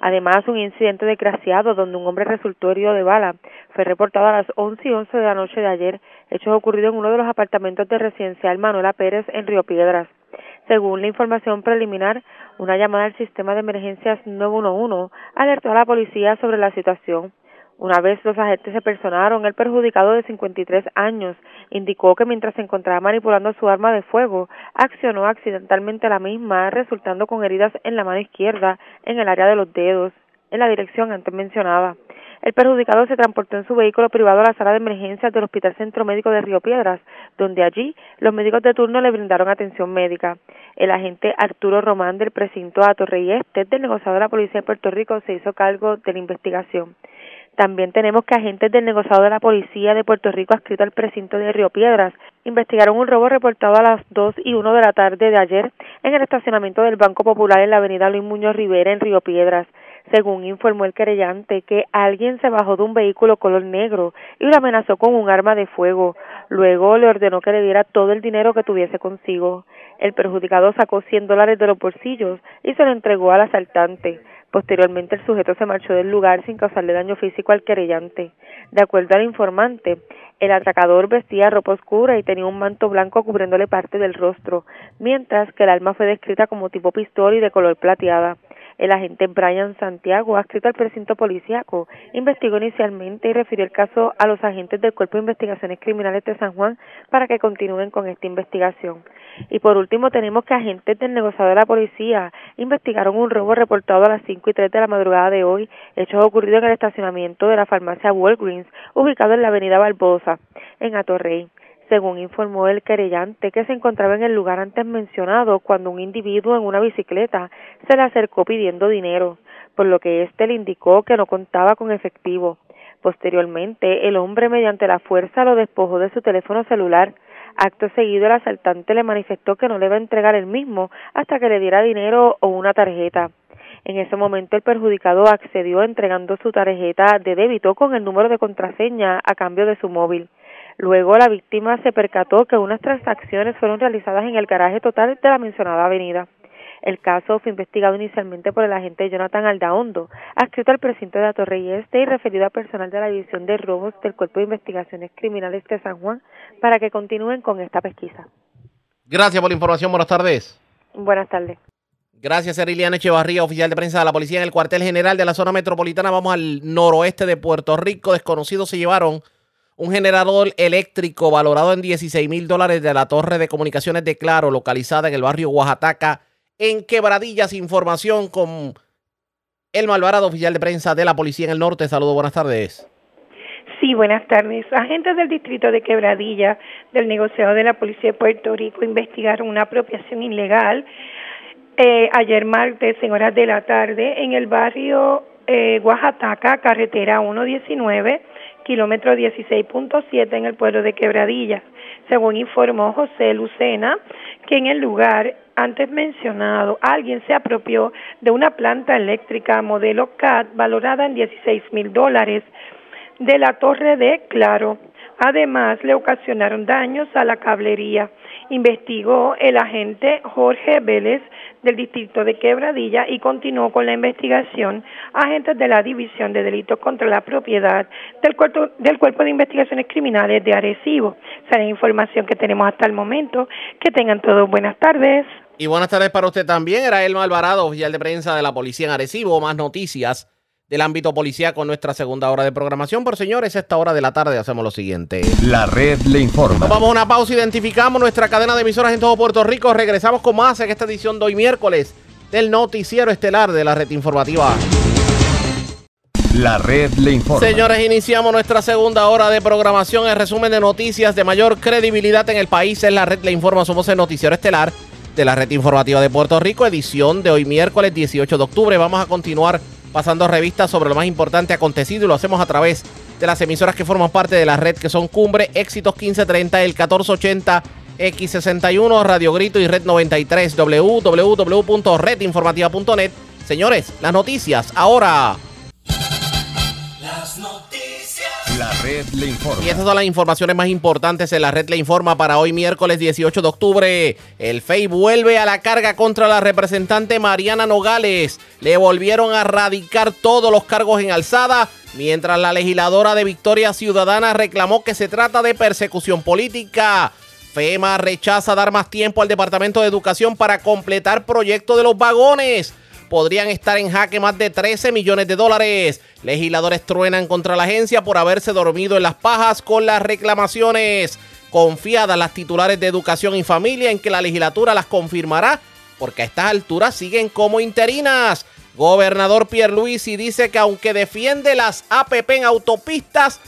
Además, un incidente desgraciado donde un hombre resultó herido de bala fue reportado a las 11 y 11 de la noche de ayer, hechos ocurridos en uno de los apartamentos de residencial Manuela Pérez en Río Piedras. Según la información preliminar, una llamada al sistema de emergencias 911 alertó a la policía sobre la situación. Una vez los agentes se personaron, el perjudicado de 53 años indicó que mientras se encontraba manipulando su arma de fuego, accionó accidentalmente la misma, resultando con heridas en la mano izquierda, en el área de los dedos, la dirección antes mencionada. El perjudicado se transportó en su vehículo privado a la sala de emergencias del Hospital Centro Médico de Río Piedras, donde allí los médicos de turno le brindaron atención médica. El agente Arturo Román del precinto Atorrey Este del negociador de la Policía de Puerto Rico se hizo cargo de la investigación. También tenemos que agentes del negociado de la Policía de Puerto Rico adscrito al precinto de Río Piedras investigaron un robo reportado a las 2 y 1 de la tarde de ayer en el estacionamiento del Banco Popular en la avenida Luis Muñoz Rivera en Río Piedras según informó el querellante, que alguien se bajó de un vehículo color negro y lo amenazó con un arma de fuego. Luego le ordenó que le diera todo el dinero que tuviese consigo. El perjudicado sacó 100 dólares de los bolsillos y se lo entregó al asaltante. Posteriormente el sujeto se marchó del lugar sin causarle daño físico al querellante. De acuerdo al informante, el atracador vestía ropa oscura y tenía un manto blanco cubriéndole parte del rostro, mientras que el arma fue descrita como tipo pistola y de color plateada. El agente Brian Santiago, adscrito al precinto policíaco, investigó inicialmente y refirió el caso a los agentes del Cuerpo de Investigaciones Criminales de San Juan para que continúen con esta investigación. Y por último, tenemos que agentes del negociado de la policía investigaron un robo reportado a las 5 y 3 de la madrugada de hoy, hechos ocurridos en el estacionamiento de la farmacia Walgreens, ubicado en la avenida Barbosa, en Atorrey según informó el querellante que se encontraba en el lugar antes mencionado cuando un individuo en una bicicleta se le acercó pidiendo dinero, por lo que éste le indicó que no contaba con efectivo. Posteriormente, el hombre mediante la fuerza lo despojó de su teléfono celular. Acto seguido, el asaltante le manifestó que no le iba a entregar el mismo hasta que le diera dinero o una tarjeta. En ese momento el perjudicado accedió entregando su tarjeta de débito con el número de contraseña a cambio de su móvil. Luego la víctima se percató que unas transacciones fueron realizadas en el garaje total de la mencionada avenida. El caso fue investigado inicialmente por el agente Jonathan Aldaondo, adscrito al precinto de Torrey Este y referido al personal de la División de Robos del Cuerpo de Investigaciones Criminales de San Juan para que continúen con esta pesquisa. Gracias por la información. Buenas tardes. Buenas tardes. Gracias, Eriliana Echevarría, oficial de prensa de la policía en el cuartel general de la zona metropolitana. Vamos al noroeste de Puerto Rico. Desconocidos se llevaron un generador eléctrico valorado en 16 mil dólares de la torre de comunicaciones de Claro, localizada en el barrio Oaxaca, en Quebradillas. Información con el Malvarado, oficial de prensa de la policía en el norte. Saludos, buenas tardes. Sí, buenas tardes. Agentes del distrito de Quebradilla del negociado de la Policía de Puerto Rico investigaron una apropiación ilegal eh, ayer martes en horas de la tarde en el barrio eh, Oaxaca, carretera 119 kilómetro 16.7 en el pueblo de Quebradillas, según informó José Lucena, que en el lugar antes mencionado alguien se apropió de una planta eléctrica modelo CAT valorada en 16 mil dólares de la torre de Claro. Además, le ocasionaron daños a la cablería. Investigó el agente Jorge Vélez del distrito de Quebradilla y continuó con la investigación agentes de la División de Delitos contra la Propiedad del Cuerpo, del cuerpo de Investigaciones Criminales de Arecibo. Esa es la información que tenemos hasta el momento. Que tengan todos buenas tardes. Y buenas tardes para usted también. Era Elmo Alvarado, oficial de prensa de la policía en Arecibo. Más noticias del ámbito policial con nuestra segunda hora de programación. Por señores, a esta hora de la tarde hacemos lo siguiente. La red le informa. Nos vamos a una pausa, identificamos nuestra cadena de emisoras en todo Puerto Rico. Regresamos con más en esta edición de hoy miércoles del noticiero estelar de la red informativa. La red le informa. Señores, iniciamos nuestra segunda hora de programación. El resumen de noticias de mayor credibilidad en el país es la red le informa. Somos el noticiero estelar de la red informativa de Puerto Rico, edición de hoy miércoles 18 de octubre. Vamos a continuar pasando revistas sobre lo más importante acontecido y lo hacemos a través de las emisoras que forman parte de la red que son Cumbre, Éxitos 1530, el 1480, X61, Radio Grito y Red 93, www.redinformativa.net. Señores, las noticias ahora. La red. Y estas son las informaciones más importantes en la red le informa para hoy miércoles 18 de octubre. El FEI vuelve a la carga contra la representante Mariana Nogales. Le volvieron a radicar todos los cargos en alzada, mientras la legisladora de Victoria Ciudadana reclamó que se trata de persecución política. FEMA rechaza dar más tiempo al Departamento de Educación para completar proyecto de los vagones podrían estar en jaque más de 13 millones de dólares. Legisladores truenan contra la agencia por haberse dormido en las pajas con las reclamaciones. Confiadas las titulares de Educación y Familia en que la legislatura las confirmará, porque a estas alturas siguen como interinas. Gobernador Pierluisi dice que aunque defiende las APP en autopistas,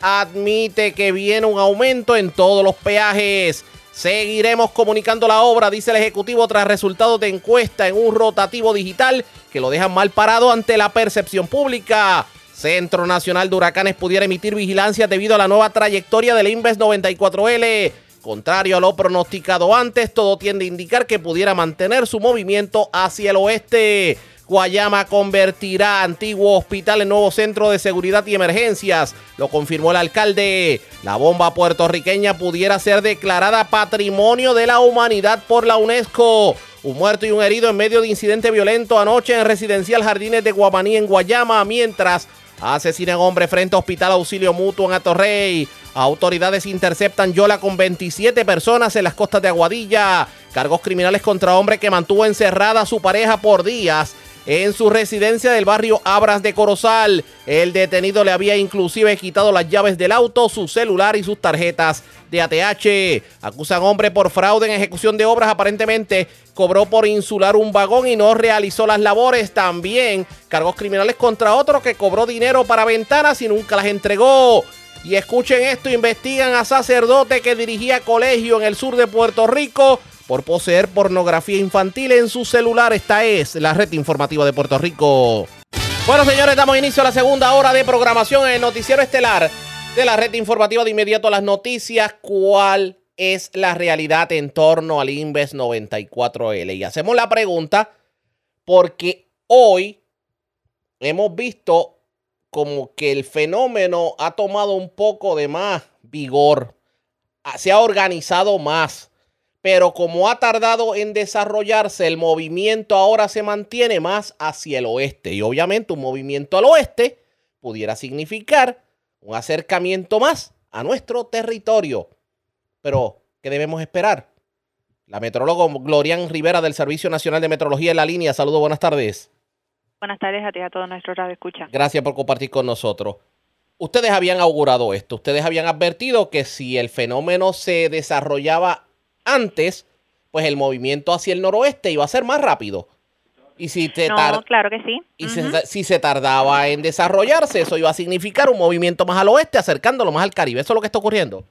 admite que viene un aumento en todos los peajes. Seguiremos comunicando la obra, dice el Ejecutivo, tras resultados de encuesta en un rotativo digital que lo dejan mal parado ante la percepción pública. Centro Nacional de Huracanes pudiera emitir vigilancia debido a la nueva trayectoria del Inves 94L. Contrario a lo pronosticado antes, todo tiende a indicar que pudiera mantener su movimiento hacia el oeste. Guayama convertirá antiguo hospital en nuevo centro de seguridad y emergencias, lo confirmó el alcalde. La bomba puertorriqueña pudiera ser declarada patrimonio de la humanidad por la UNESCO. Un muerto y un herido en medio de incidente violento anoche en residencial Jardines de Guamaní en Guayama, mientras asesinan hombre frente a Hospital Auxilio Mutuo en Atorrey. Autoridades interceptan Yola con 27 personas en las costas de Aguadilla. Cargos criminales contra hombre que mantuvo encerrada a su pareja por días en su residencia del barrio Abras de Corozal. El detenido le había inclusive quitado las llaves del auto, su celular y sus tarjetas de ATH. Acusan hombre por fraude en ejecución de obras. Aparentemente cobró por insular un vagón y no realizó las labores. También cargos criminales contra otro que cobró dinero para ventanas y nunca las entregó. Y escuchen esto, investigan a sacerdote que dirigía colegio en el sur de Puerto Rico por poseer pornografía infantil en su celular. Esta es la red informativa de Puerto Rico. Bueno, señores, damos inicio a la segunda hora de programación en el noticiero estelar de la red informativa de inmediato a las noticias. ¿Cuál es la realidad en torno al Inves 94L? Y hacemos la pregunta porque hoy hemos visto como que el fenómeno ha tomado un poco de más vigor, se ha organizado más pero como ha tardado en desarrollarse, el movimiento ahora se mantiene más hacia el oeste. Y obviamente un movimiento al oeste pudiera significar un acercamiento más a nuestro territorio. Pero, ¿qué debemos esperar? La metrólogo Glorian Rivera del Servicio Nacional de Metrología en la línea. Saludos, buenas tardes. Buenas tardes a ti a todos nuestros radio escucha. Gracias por compartir con nosotros. ustedes habían augurado esto, ustedes habían advertido que si el fenómeno se desarrollaba antes, pues el movimiento hacia el noroeste iba a ser más rápido. Y si te No, claro que sí. y se- si se tardaba en desarrollarse, eso iba a significar un movimiento más al oeste, acercándolo más al Caribe. Eso es lo que está ocurriendo.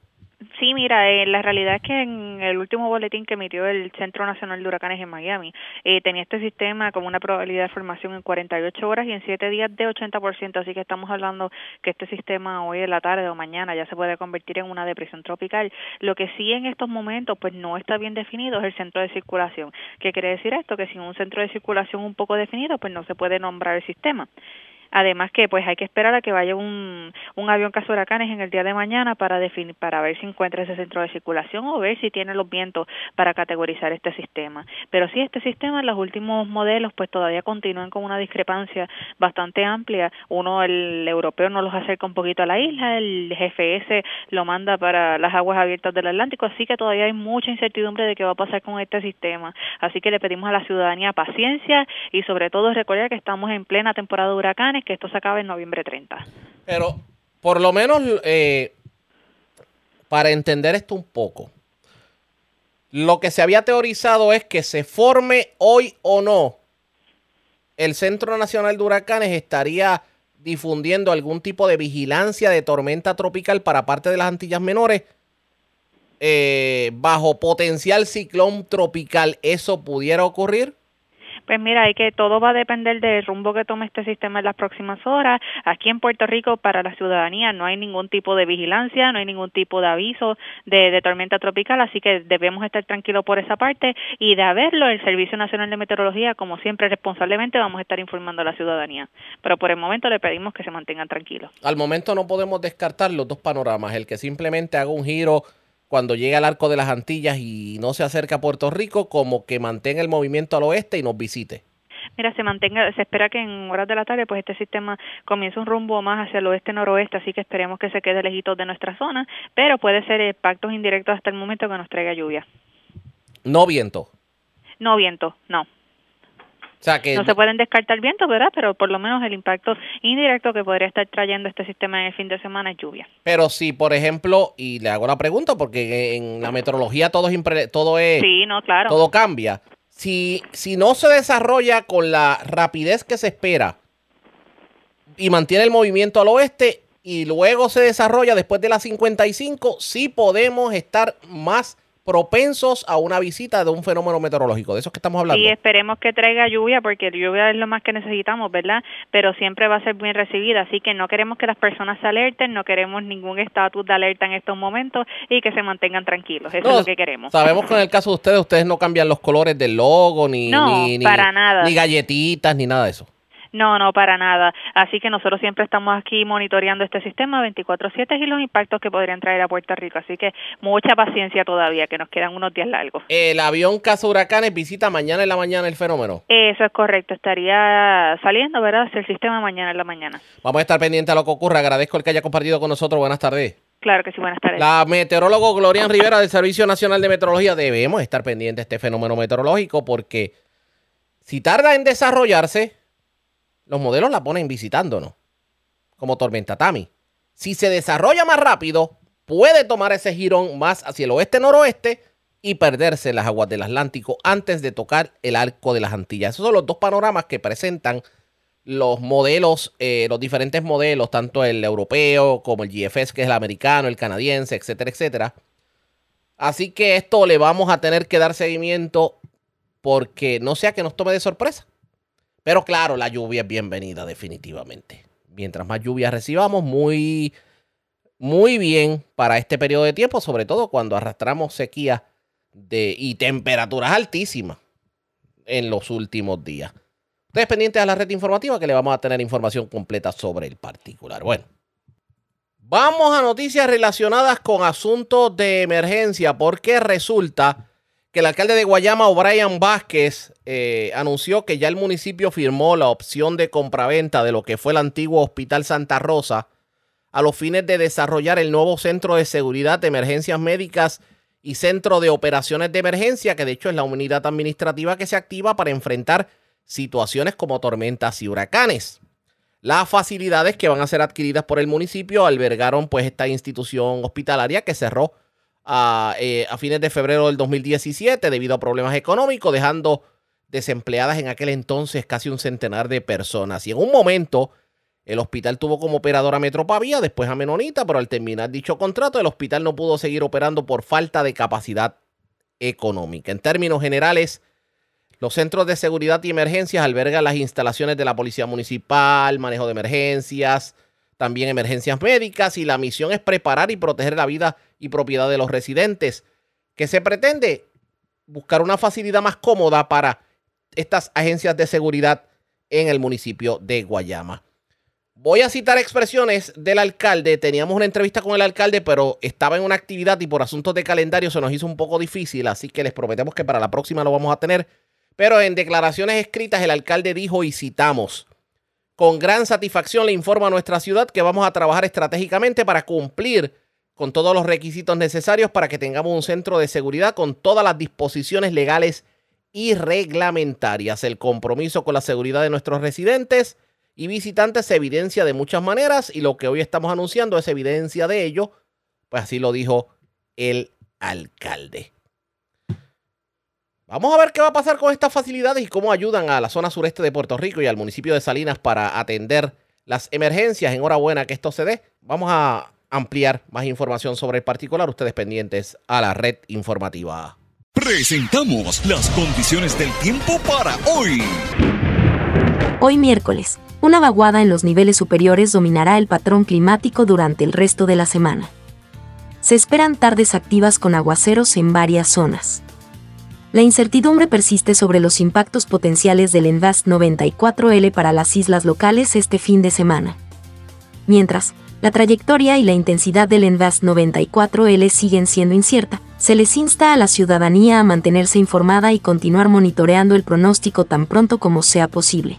Sí, mira, eh, la realidad es que en el último boletín que emitió el Centro Nacional de Huracanes en Miami, eh, tenía este sistema con una probabilidad de formación en 48 horas y en 7 días de 80%, así que estamos hablando que este sistema hoy en la tarde o mañana ya se puede convertir en una depresión tropical. Lo que sí en estos momentos pues no está bien definido es el centro de circulación. ¿Qué quiere decir esto? Que sin un centro de circulación un poco definido pues no se puede nombrar el sistema. Además que pues hay que esperar a que vaya un, un avión huracanes en el día de mañana para definir, para ver si encuentra ese centro de circulación o ver si tiene los vientos para categorizar este sistema. Pero sí, este sistema en los últimos modelos pues todavía continúan con una discrepancia bastante amplia. Uno, el europeo no los acerca un poquito a la isla, el GFS lo manda para las aguas abiertas del Atlántico, así que todavía hay mucha incertidumbre de qué va a pasar con este sistema. Así que le pedimos a la ciudadanía paciencia y sobre todo recordar que estamos en plena temporada de huracanes, que esto se acaba en noviembre 30. Pero por lo menos eh, para entender esto un poco, lo que se había teorizado es que se forme hoy o no, el Centro Nacional de Huracanes estaría difundiendo algún tipo de vigilancia de tormenta tropical para parte de las Antillas Menores eh, bajo potencial ciclón tropical. ¿Eso pudiera ocurrir? Pues mira, hay que todo va a depender del rumbo que tome este sistema en las próximas horas. Aquí en Puerto Rico, para la ciudadanía, no hay ningún tipo de vigilancia, no hay ningún tipo de aviso de, tormenta tropical, así que debemos estar tranquilos por esa parte. Y de haberlo, el Servicio Nacional de Meteorología, como siempre, responsablemente vamos a estar informando a la ciudadanía. Pero por el momento le pedimos que se mantengan tranquilos. Al momento no podemos descartar los dos panoramas. El que simplemente haga un giro cuando llegue al arco de las Antillas y no se acerca a Puerto Rico, como que mantenga el movimiento al oeste y nos visite. Mira, se mantenga, se espera que en horas de la tarde pues este sistema comience un rumbo más hacia el oeste-noroeste, así que esperemos que se quede lejitos de nuestra zona, pero puede ser impactos indirectos hasta el momento que nos traiga lluvia. No viento. No viento, no. O sea que No se pueden descartar vientos, ¿verdad? Pero por lo menos el impacto indirecto que podría estar trayendo este sistema en el fin de semana es lluvia. Pero si, por ejemplo, y le hago la pregunta porque en la meteorología todo es, impre- todo es Sí, no, claro. todo cambia. Si, si no se desarrolla con la rapidez que se espera y mantiene el movimiento al oeste y luego se desarrolla después de las 55, sí podemos estar más propensos a una visita de un fenómeno meteorológico. De eso es que estamos hablando. Y esperemos que traiga lluvia, porque lluvia es lo más que necesitamos, ¿verdad? Pero siempre va a ser bien recibida, así que no queremos que las personas se alerten, no queremos ningún estatus de alerta en estos momentos y que se mantengan tranquilos. Eso No, es lo que queremos. Sabemos que en el caso de ustedes, ustedes no cambian los colores del logo, ni, No, ni, ni- para nada. ni galletitas, ni nada de eso. No, no, para nada. Así que nosotros siempre estamos aquí monitoreando este sistema 24/7 y los impactos que podrían traer a Puerto Rico. Así que mucha paciencia todavía, que nos quedan unos días largos. El avión Casa Huracanes visita mañana en la mañana el fenómeno. Eso es correcto. Estaría saliendo, ¿verdad? Hacia el sistema mañana en la mañana. Vamos a estar pendientes a lo que ocurra. Agradezco el que haya compartido con nosotros. Buenas tardes. Claro que sí, buenas tardes. La meteorólogo Glorian Rivera del Servicio Nacional de Meteorología. Debemos estar pendientes de este fenómeno meteorológico porque si tarda en desarrollarse, los modelos la ponen visitándonos, como tormenta Tami. Si se desarrolla más rápido, puede tomar ese girón más hacia el oeste-noroeste y perderse en las aguas del Atlántico antes de tocar el arco de las Antillas. Esos son los dos panoramas que presentan los modelos, eh, los diferentes modelos, tanto el europeo como el GFS, que es el americano, el canadiense, etcétera, etcétera. Así que esto le vamos a tener que dar seguimiento porque no sea que nos tome de sorpresa. Pero claro, la lluvia es bienvenida definitivamente. Mientras más lluvia recibamos, muy, muy bien para este periodo de tiempo, sobre todo cuando arrastramos sequía de, y temperaturas altísimas en los últimos días. Ustedes pendientes a la red informativa que le vamos a tener información completa sobre el particular. Bueno, vamos a noticias relacionadas con asuntos de emergencia porque resulta que el alcalde de Guayama, O'Brien Vázquez, eh, anunció que ya el municipio firmó la opción de compraventa de lo que fue el antiguo Hospital Santa Rosa a los fines de desarrollar el nuevo Centro de Seguridad de Emergencias Médicas y Centro de Operaciones de Emergencia, que de hecho es la unidad administrativa que se activa para enfrentar situaciones como tormentas y huracanes. Las facilidades que van a ser adquiridas por el municipio albergaron pues esta institución hospitalaria que cerró a, eh, a fines de febrero del 2017 debido a problemas económicos, dejando desempleadas en aquel entonces casi un centenar de personas. Y en un momento el hospital tuvo como operadora Metropavía, después a Menonita, pero al terminar dicho contrato el hospital no pudo seguir operando por falta de capacidad económica. En términos generales, los centros de seguridad y emergencias albergan las instalaciones de la Policía Municipal, manejo de emergencias, también emergencias médicas y la misión es preparar y proteger la vida y propiedad de los residentes. que se pretende? Buscar una facilidad más cómoda para estas agencias de seguridad en el municipio de Guayama. Voy a citar expresiones del alcalde. Teníamos una entrevista con el alcalde, pero estaba en una actividad y por asuntos de calendario se nos hizo un poco difícil, así que les prometemos que para la próxima lo vamos a tener. Pero en declaraciones escritas el alcalde dijo y citamos, con gran satisfacción le informo a nuestra ciudad que vamos a trabajar estratégicamente para cumplir con todos los requisitos necesarios para que tengamos un centro de seguridad con todas las disposiciones legales y reglamentarias. El compromiso con la seguridad de nuestros residentes y visitantes se evidencia de muchas maneras y lo que hoy estamos anunciando es evidencia de ello, pues así lo dijo el alcalde. Vamos a ver qué va a pasar con estas facilidades y cómo ayudan a la zona sureste de Puerto Rico y al municipio de Salinas para atender las emergencias. Enhorabuena que esto se dé. Vamos a ampliar más información sobre el particular. Ustedes pendientes a la red informativa. Presentamos las condiciones del tiempo para hoy. Hoy miércoles, una vaguada en los niveles superiores dominará el patrón climático durante el resto de la semana. Se esperan tardes activas con aguaceros en varias zonas. La incertidumbre persiste sobre los impactos potenciales del Envast 94L para las islas locales este fin de semana. Mientras, la trayectoria y la intensidad del Envast 94L siguen siendo incierta, se les insta a la ciudadanía a mantenerse informada y continuar monitoreando el pronóstico tan pronto como sea posible.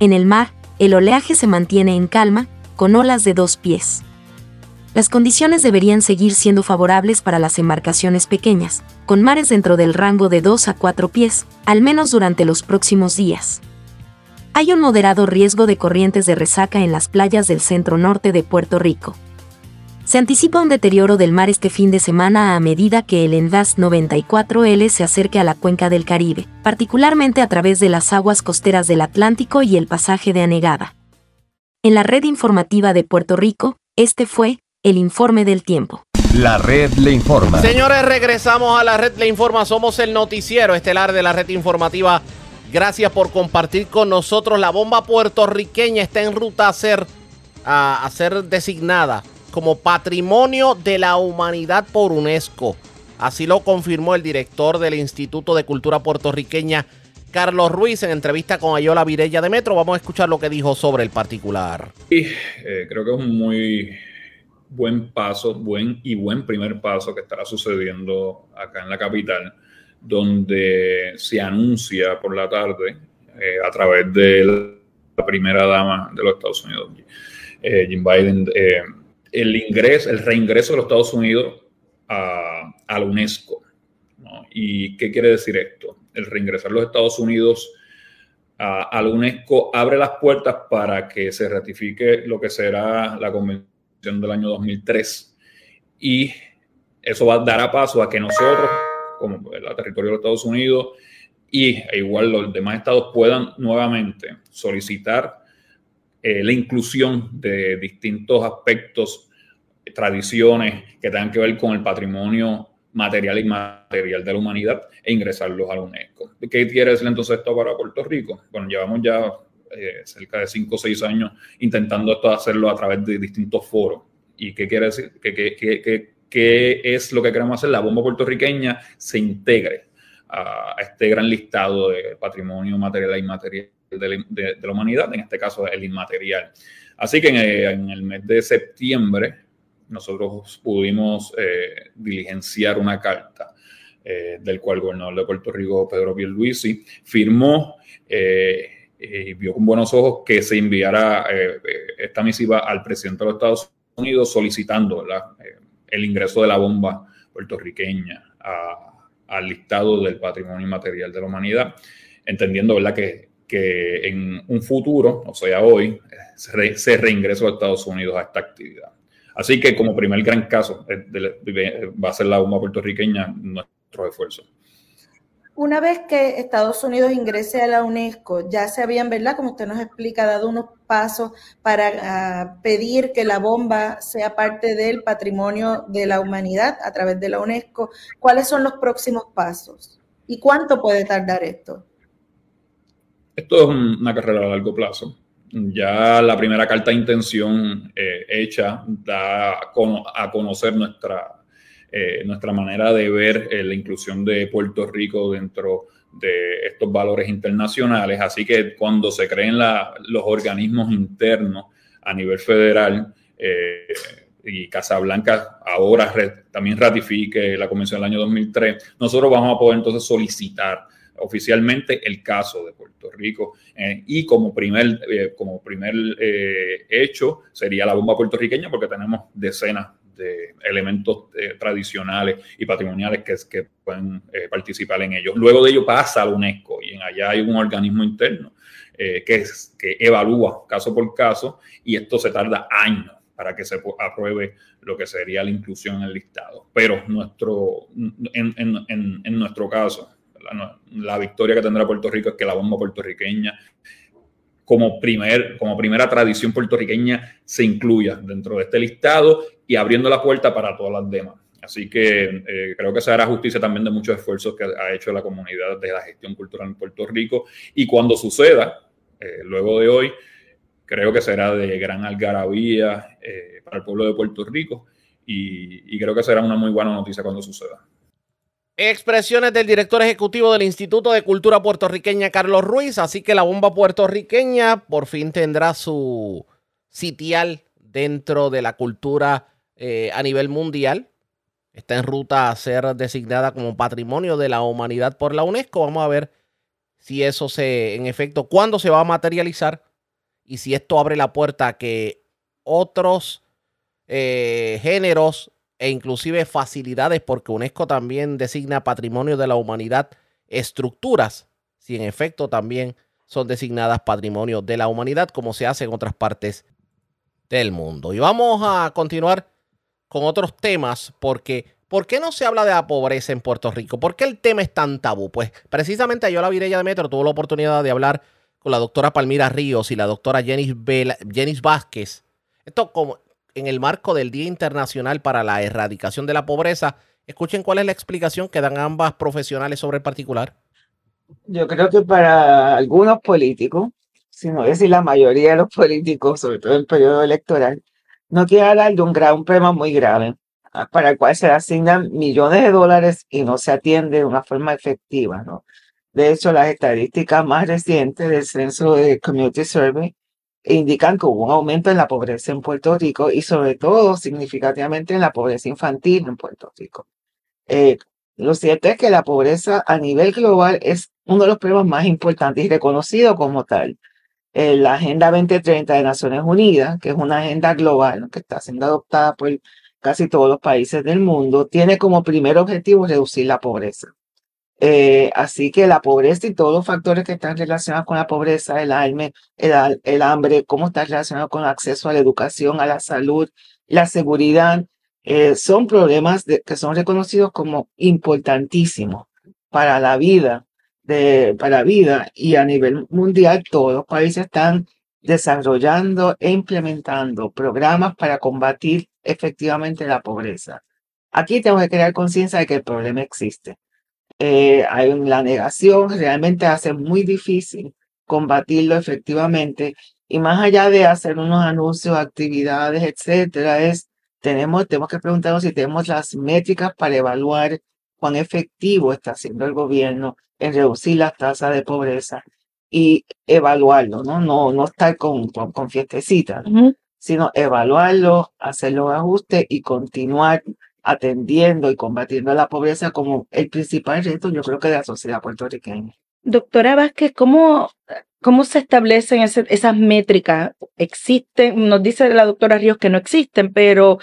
En el mar, el oleaje se mantiene en calma, con olas de dos pies. Las condiciones deberían seguir siendo favorables para las embarcaciones pequeñas, con mares dentro del rango de 2 a 4 pies, al menos durante los próximos días. Hay un moderado riesgo de corrientes de resaca en las playas del centro norte de Puerto Rico. Se anticipa un deterioro del mar este fin de semana a medida que el Envas 94L se acerque a la cuenca del Caribe, particularmente a través de las aguas costeras del Atlántico y el pasaje de Anegada. En la red informativa de Puerto Rico, este fue el informe del tiempo. La red le informa. Señores, regresamos a la red le informa. Somos el noticiero estelar de la red informativa. Gracias por compartir con nosotros. La bomba puertorriqueña está en ruta a ser, a ser designada como Patrimonio de la Humanidad por UNESCO. Así lo confirmó el director del Instituto de Cultura Puertorriqueña, Carlos Ruiz, en entrevista con Ayola Virella de Metro. Vamos a escuchar lo que dijo sobre el particular. Sí, eh, creo que es muy buen paso, buen y buen primer paso que estará sucediendo acá en la capital, donde se anuncia por la tarde eh, a través de la primera dama de los Estados Unidos, eh, Jim Biden, el ingreso, el reingreso de los Estados Unidos a, la UNESCO. ¿Y qué quiere decir esto? El reingresar los Estados Unidos a, la UNESCO abre las puertas para que se ratifique lo que será la Convención del año 2003 y eso va a dar a paso a que nosotros, como el territorio de los Estados Unidos, y e igual los demás estados puedan nuevamente solicitar eh, la inclusión de distintos aspectos, tradiciones que tengan que ver con el patrimonio material y inmaterial de la humanidad e ingresarlos a la UNESCO. ¿Qué quiere decir entonces esto para Puerto Rico? Bueno, llevamos ya eh, cerca de 5 o 6 años intentando esto hacerlo a través de distintos foros. ¿Y qué quiere decir? ¿Qué, es lo que queremos hacer? La bomba puertorriqueña se integre a este gran listado de patrimonio material e inmaterial de, la humanidad, en este caso el inmaterial. Así que en, el mes de septiembre nosotros pudimos eh, diligenciar una carta eh, del cual el gobernador de Puerto Rico, Pedro Pierluisi, firmó eh, vio con buenos ojos que se enviara esta misiva al presidente de los Estados Unidos solicitando el ingreso de la bomba puertorriqueña al listado del patrimonio inmaterial de la humanidad, entendiendo ¿verdad? que que en un futuro, o sea, hoy, se reingresó a Estados Unidos a esta actividad. Así que como primer gran caso eh, va a ser la bomba puertorriqueña nuestro esfuerzo. Una vez que Estados Unidos ingrese a la UNESCO, ya se habían, ¿verdad? Como usted nos explica, dado unos pasos para ah, pedir que la bomba sea parte del patrimonio de la humanidad a través de la UNESCO. ¿Cuáles son los próximos pasos? ¿Y cuánto puede tardar esto? Esto es una carrera a largo plazo. Ya la primera carta de intención eh, hecha da a conocer nuestra eh, nuestra manera de ver eh, la inclusión de Puerto Rico dentro de estos valores internacionales. Así que cuando se creen los organismos internos a nivel federal, eh, y Casablanca ahora también ratifique la convención del año 2003, nosotros vamos a poder entonces solicitar oficialmente el caso de Puerto Rico y como primer, como primer hecho sería la bomba puertorriqueña porque tenemos decenas de elementos eh, tradicionales y patrimoniales que, que pueden eh, participar en ellos. Luego de ello pasa a la UNESCO y en allá hay un organismo interno eh, que, que evalúa caso por caso y esto se tarda años para que se apruebe lo que sería la inclusión en el listado. Pero nuestro, en, nuestro caso, la, la victoria que tendrá Puerto Rico es que la bomba puertorriqueña como, primer, como primera tradición puertorriqueña se incluya dentro de este listado y abriendo la puerta para todas las demás. Así que eh, creo que se hará justicia también de muchos esfuerzos que ha hecho la comunidad de la gestión cultural en Puerto Rico. Y cuando suceda, eh, luego de hoy, creo que será de gran algarabía eh, para el pueblo de Puerto Rico y creo que será una muy buena noticia cuando suceda. Expresiones del director ejecutivo del Instituto de Cultura Puertorriqueña, Carlos Ruiz. Así que la bomba puertorriqueña por fin tendrá su sitial dentro de la cultura eh, a nivel mundial. Está en ruta a ser designada como patrimonio de la humanidad por la UNESCO. Vamos a ver si eso se, en efecto, cuándo se va a materializar y si esto abre la puerta a que otros eh, géneros e inclusive facilidades, porque UNESCO también designa patrimonio de la humanidad estructuras, si en efecto también son designadas patrimonio de la humanidad, como se hace en otras partes del mundo. Y vamos a continuar con otros temas, porque ¿por qué no se habla de la pobreza en Puerto Rico? ¿Por qué el tema es tan tabú? Pues precisamente yo la Virella de Metro tuvo la oportunidad de hablar con la doctora Palmira Ríos y la doctora Jenis, Vázquez. Esto como en el marco del Día Internacional para la Erradicación de la Pobreza. Escuchen cuál es la explicación que dan ambas profesionales sobre el particular. Yo creo que para algunos políticos, si no decir la mayoría de los políticos, sobre todo en el periodo electoral, no quiere hablar de un, gran, un problema muy grave ah, para el cual se asignan millones de dólares y no se atiende de una forma efectiva. ¿no? De hecho, las estadísticas más recientes del Censo de Community Survey indican que hubo un aumento en la pobreza en Puerto Rico y sobre todo significativamente en la pobreza infantil en Puerto Rico. Eh, lo cierto es que la pobreza a nivel global es uno de los problemas más importantes y reconocido como tal. Eh, la Agenda 2030 de Naciones Unidas, que es una agenda global que está siendo adoptada por casi todos los países del mundo, tiene como primer objetivo reducir la pobreza. Eh, así que la pobreza y todos los factores que están relacionados con la pobreza, el, alme, el, hambre, cómo está relacionado con el acceso a la educación, a la salud, la seguridad, eh, son problemas que son reconocidos como importantísimos para la vida, de, para la vida y a nivel mundial todos los países están desarrollando e implementando programas para combatir efectivamente la pobreza. Aquí tenemos que crear conciencia de que el problema existe eh, hay la negación, realmente hace muy difícil combatirlo efectivamente. Y más allá de hacer unos anuncios, actividades, etcétera, es tenemos, tenemos que preguntarnos si tenemos las métricas para evaluar cuán efectivo está haciendo el gobierno en reducir las tasas de pobreza y evaluarlo, ¿no? No, no estar con, con, con fiestecitas, sino evaluarlo, hacer los ajustes y continuar atendiendo y combatiendo la pobreza como el principal reto, yo creo que de la sociedad puertorriqueña. Doctora Vázquez, ¿cómo, cómo se establecen esas métricas? ¿Existen? Nos dice la doctora Ríos que no existen, pero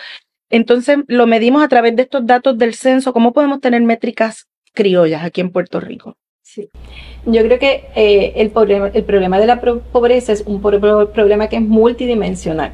entonces lo medimos a través de estos datos del censo. ¿Cómo podemos tener métricas criollas aquí en Puerto Rico? Sí. Yo creo que eh, el, problema, el problema de la pobreza es un problema que es multidimensional.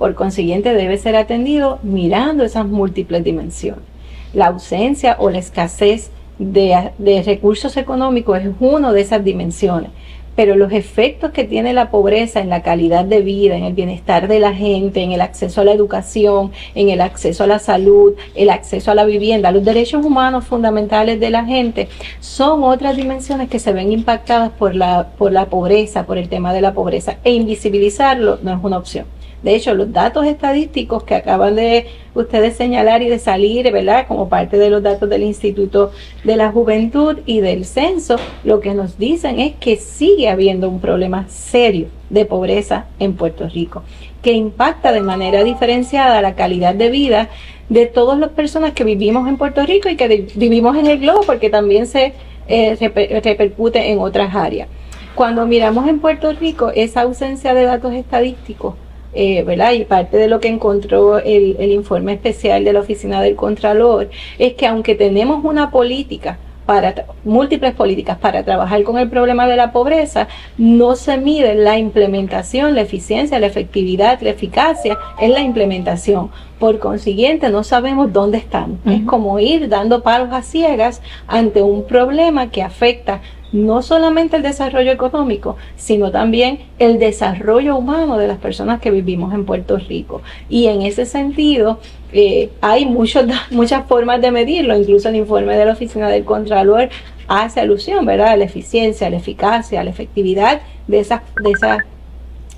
Por consiguiente, debe ser atendido mirando esas múltiples dimensiones. La ausencia o la escasez de, recursos económicos es una de esas dimensiones pero los efectos que tiene la pobreza en la calidad de vida, en el bienestar de la gente, en el acceso a la educación, en el acceso a la salud, el acceso a la vivienda, los derechos humanos fundamentales de la gente, son otras dimensiones que se ven impactadas por la, por la pobreza, por el tema de la pobreza, e invisibilizarlo no es una opción. De hecho, los datos estadísticos que acaban de ustedes señalar y de salir, ¿verdad? Como parte de los datos del Instituto de la Juventud y del Censo, lo que nos dicen es que sigue habiendo un problema serio de pobreza en Puerto Rico, que impacta de manera diferenciada la calidad de vida de todas las personas que vivimos en Puerto Rico y que vivimos en el globo, porque también se eh, repercute en otras áreas. Cuando miramos en Puerto Rico esa ausencia de datos estadísticos, eh, ¿verdad? Y parte de lo que encontró el, el informe especial de la Oficina del Contralor es que aunque tenemos una política para múltiples políticas para trabajar con el problema de la pobreza, no se mide la implementación, la eficiencia, la efectividad, la eficacia en la implementación. Por consiguiente, no sabemos dónde estamos. Es como ir dando palos a ciegas ante un problema que afecta no solamente el desarrollo económico, sino también el desarrollo humano de las personas que vivimos en Puerto Rico. Y en ese sentido, eh, hay muchos, muchas formas de medirlo, incluso el informe de la Oficina del Contralor hace alusión, ¿verdad?, a la eficiencia, a la eficacia, a la efectividad de esas, de esas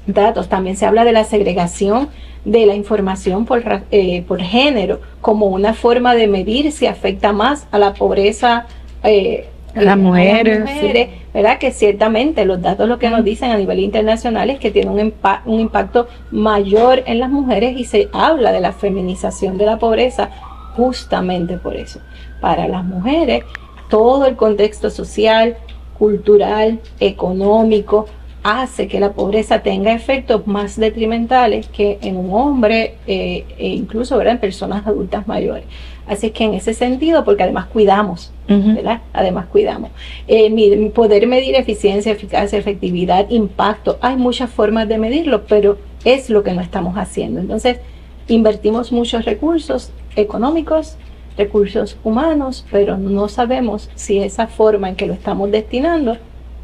datos. También se habla de la segregación de la información por, eh, por género como una forma de medir si afecta más a la pobreza eh, las mujeres. ¿verdad? Que ciertamente los datos lo que nos dicen a nivel internacional es que tiene un, un impacto mayor en las mujeres y se habla de la feminización de la pobreza justamente por eso. Para las mujeres, todo el contexto social, cultural, económico, hace que la pobreza tenga efectos más detrimentales que en un hombre eh, e incluso ¿verdad? en personas adultas mayores. Así es que en ese sentido, porque además cuidamos, ¿verdad? Además cuidamos. Eh, poder medir eficiencia, eficacia, efectividad, impacto, hay muchas formas de medirlo, pero es lo que no estamos haciendo. Entonces, invertimos muchos recursos económicos, recursos humanos, pero no sabemos si esa forma en que lo estamos destinando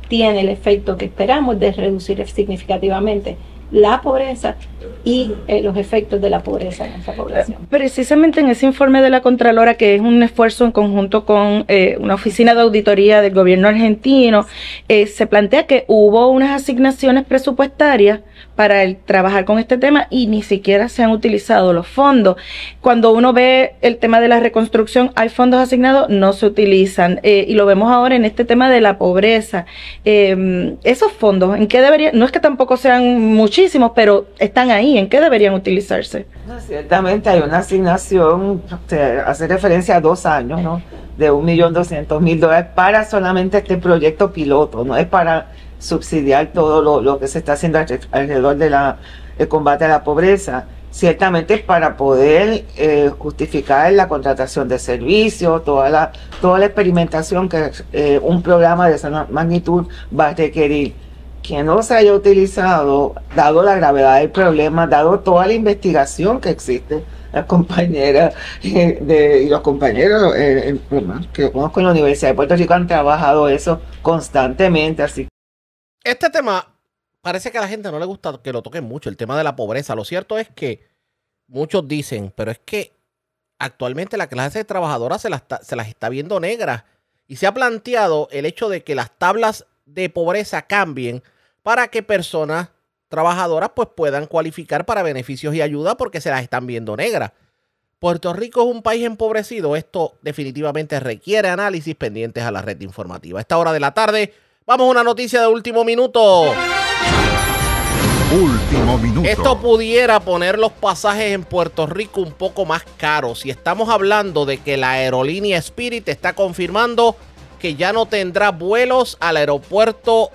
tiene el efecto que esperamos de reducir significativamente la pobreza y eh, los efectos de la pobreza en esa población. Precisamente en ese informe de la Contralora, que es un esfuerzo en conjunto con eh, una oficina de auditoría del gobierno argentino, eh, se plantea que hubo unas asignaciones presupuestarias para trabajar con este tema y ni siquiera se han utilizado los fondos. Cuando uno ve el tema de la reconstrucción, hay fondos asignados, no se utilizan. y lo vemos ahora en este tema de la pobreza. esos fondos, ¿en qué deberían? No es que tampoco sean muchísimos, pero están ahí ¿En qué deberían utilizarse? ciertamente hay una asignación, hace referencia a dos años, ¿no? De un millón doscientos mil dólares para solamente este proyecto piloto, no es para subsidiar todo lo, que se está haciendo alrededor del combate a la pobreza. Ciertamente es para poder eh, justificar la contratación de servicios, toda la, toda la experimentación que eh, un programa de esa magnitud va a requerir que no se haya utilizado, dado la gravedad del problema, dado toda la investigación que existe, las compañeras eh, y los compañeros eh, que conozco en la Universidad de Puerto Rico han trabajado eso constantemente. Así. Este tema parece que a la gente no le gusta que lo toquen mucho, el tema de la pobreza. Lo cierto es que muchos dicen, pero es que actualmente la clase trabajadora se las, se las está viendo negras y se ha planteado el hecho de que las tablas de pobreza cambien para que personas trabajadoras pues puedan cualificar para beneficios y ayuda porque se las están viendo negras. Puerto Rico es un país empobrecido. Esto definitivamente requiere análisis pendientes a la red informativa. A esta hora de la tarde, vamos a una noticia de último minuto. Último minuto. Esto pudiera poner los pasajes en Puerto Rico un poco más caros. Si estamos hablando de que la aerolínea Spirit está confirmando que ya no tendrá vuelos al aeropuerto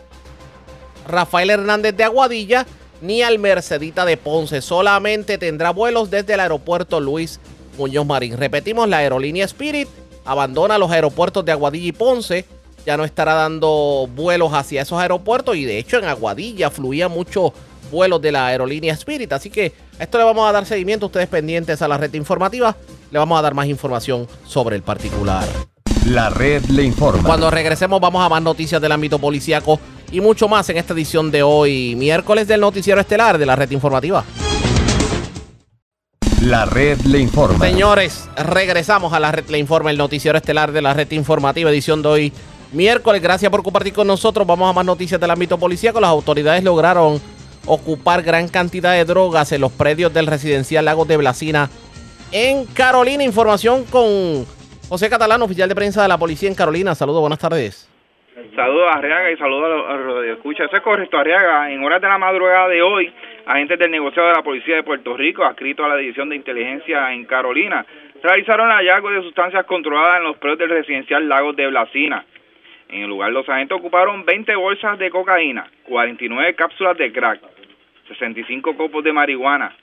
Rafael Hernández de Aguadilla ni al Mercedita de Ponce. Solamente tendrá vuelos desde el aeropuerto Luis Muñoz Marín. Repetimos, la aerolínea Spirit abandona los aeropuertos de Aguadilla y Ponce ya no estará dando vuelos hacia esos aeropuertos y de hecho en Aguadilla fluía muchos vuelos de la aerolínea Spirit. Así que a esto le vamos a dar seguimiento. Ustedes pendientes a la red informativa. Le vamos a dar más información sobre el particular. La red le informa. Cuando regresemos vamos a más noticias del ámbito policíaco y mucho más en esta edición de hoy, miércoles del noticiero estelar de la red informativa. La red le informa. Señores, regresamos a la red le informa, el noticiero estelar de la red informativa, edición de hoy, miércoles. Gracias por compartir con nosotros. Vamos a más noticias del ámbito policíaco. Las autoridades lograron ocupar gran cantidad de drogas en los predios del residencial Lagos de Blasina en Carolina. Información con José Catalán, oficial de prensa de la policía en Carolina. Saludos, buenas tardes. Saludos a Arriaga y saludos a los escucha. Eso es correcto, Arriaga. En horas de la madrugada de hoy, agentes del negociado de la Policía de Puerto Rico, adscrito a la División de Inteligencia en Carolina, realizaron hallazgos de sustancias controladas en los predios del residencial Lagos de Blasina. En el lugar, los agentes ocuparon 20 bolsas de cocaína, 49 cápsulas de crack, 65 copos de marihuana,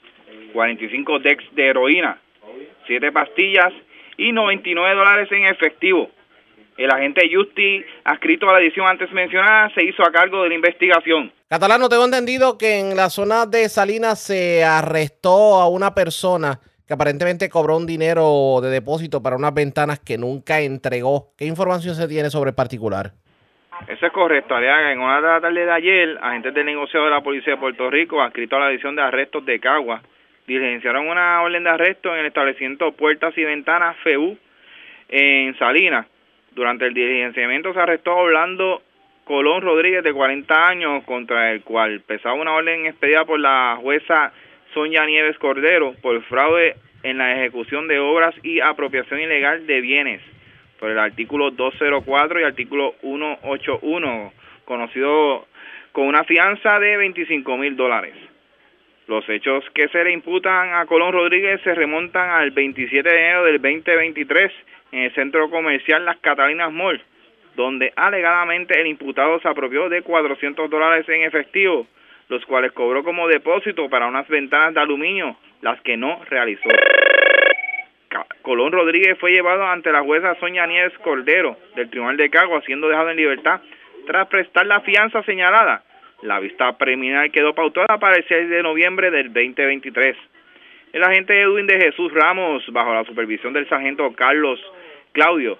45 decks de heroína, 7 pastillas y 99 dólares en efectivo. El agente Justi, adscrito a la edición antes mencionada, se hizo a cargo de la investigación. Catalano, tengo entendido que en la zona de Salinas se arrestó a una persona que aparentemente cobró un dinero de depósito para unas ventanas que nunca entregó. ¿Qué información se tiene sobre el particular? Eso es correcto, Ariaga. En una de la tarde de ayer, agentes del negociado de la Policía de Puerto Rico, adscrito a la edición de arrestos de Cagua, diligenciaron una orden de arresto en el establecimiento Puertas y Ventanas FEU en Salinas. Durante el diligenciamiento se arrestó a Orlando Colón Rodríguez, de 40 años, contra el cual pesaba una orden expedida por la jueza Sonia Nieves Cordero por fraude en la ejecución de obras y apropiación ilegal de bienes por el artículo 204 y artículo 181, conocido con una fianza de 25 mil dólares. Los hechos que se le imputan a Colón Rodríguez se remontan al 27 de enero del 2023 en el centro comercial Las Catalinas Mall, donde alegadamente el imputado se apropió de 400 dólares en efectivo, los cuales cobró como depósito para unas ventanas de aluminio, las que no realizó. Colón Rodríguez fue llevado ante la jueza Sonia Nieves Cordero del Tribunal de Cagua, siendo dejado en libertad tras prestar la fianza señalada. La vista preliminar quedó pautada para el 6 de noviembre del 2023. El agente Edwin de Jesús Ramos, bajo la supervisión del sargento Carlos Claudio,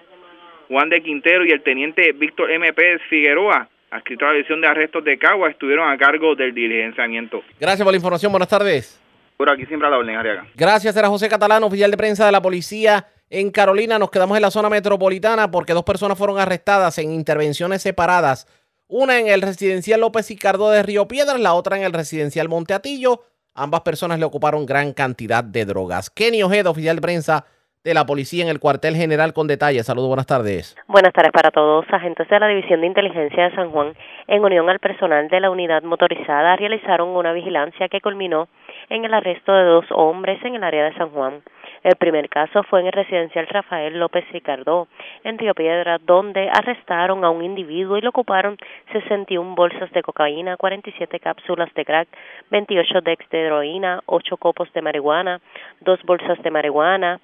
Juan de Quintero y el teniente Víctor M. Pérez Figueroa, adscrito a la división de arrestos de Cagua, estuvieron a cargo del diligenciamiento. Gracias por la información. Buenas tardes. Por aquí siempre a la orden, Ariaga. Gracias, era José Catalán, oficial de prensa de la policía en Carolina. Nos quedamos en la zona metropolitana porque dos personas fueron arrestadas en intervenciones separadas. Una en el residencial López Ricardo de Río Piedras, la otra en el residencial Monteatillo. Ambas personas le ocuparon gran cantidad de drogas. Kenny Ojeda, oficial de prensa de la policía en el cuartel general con detalles. Saludos, buenas tardes. Buenas tardes para todos. Agentes de la División de Inteligencia de San Juan, en unión al personal de la unidad motorizada, realizaron una vigilancia que culminó en el arresto de dos hombres en el área de San Juan. El primer caso fue en el residencial Rafael López Ricardo, en Río Piedra, donde arrestaron a un individuo y le ocuparon 61 bolsas de cocaína, 47 cápsulas de crack, 28 decks de heroína, 8 copos de marihuana, dos bolsas de marihuana,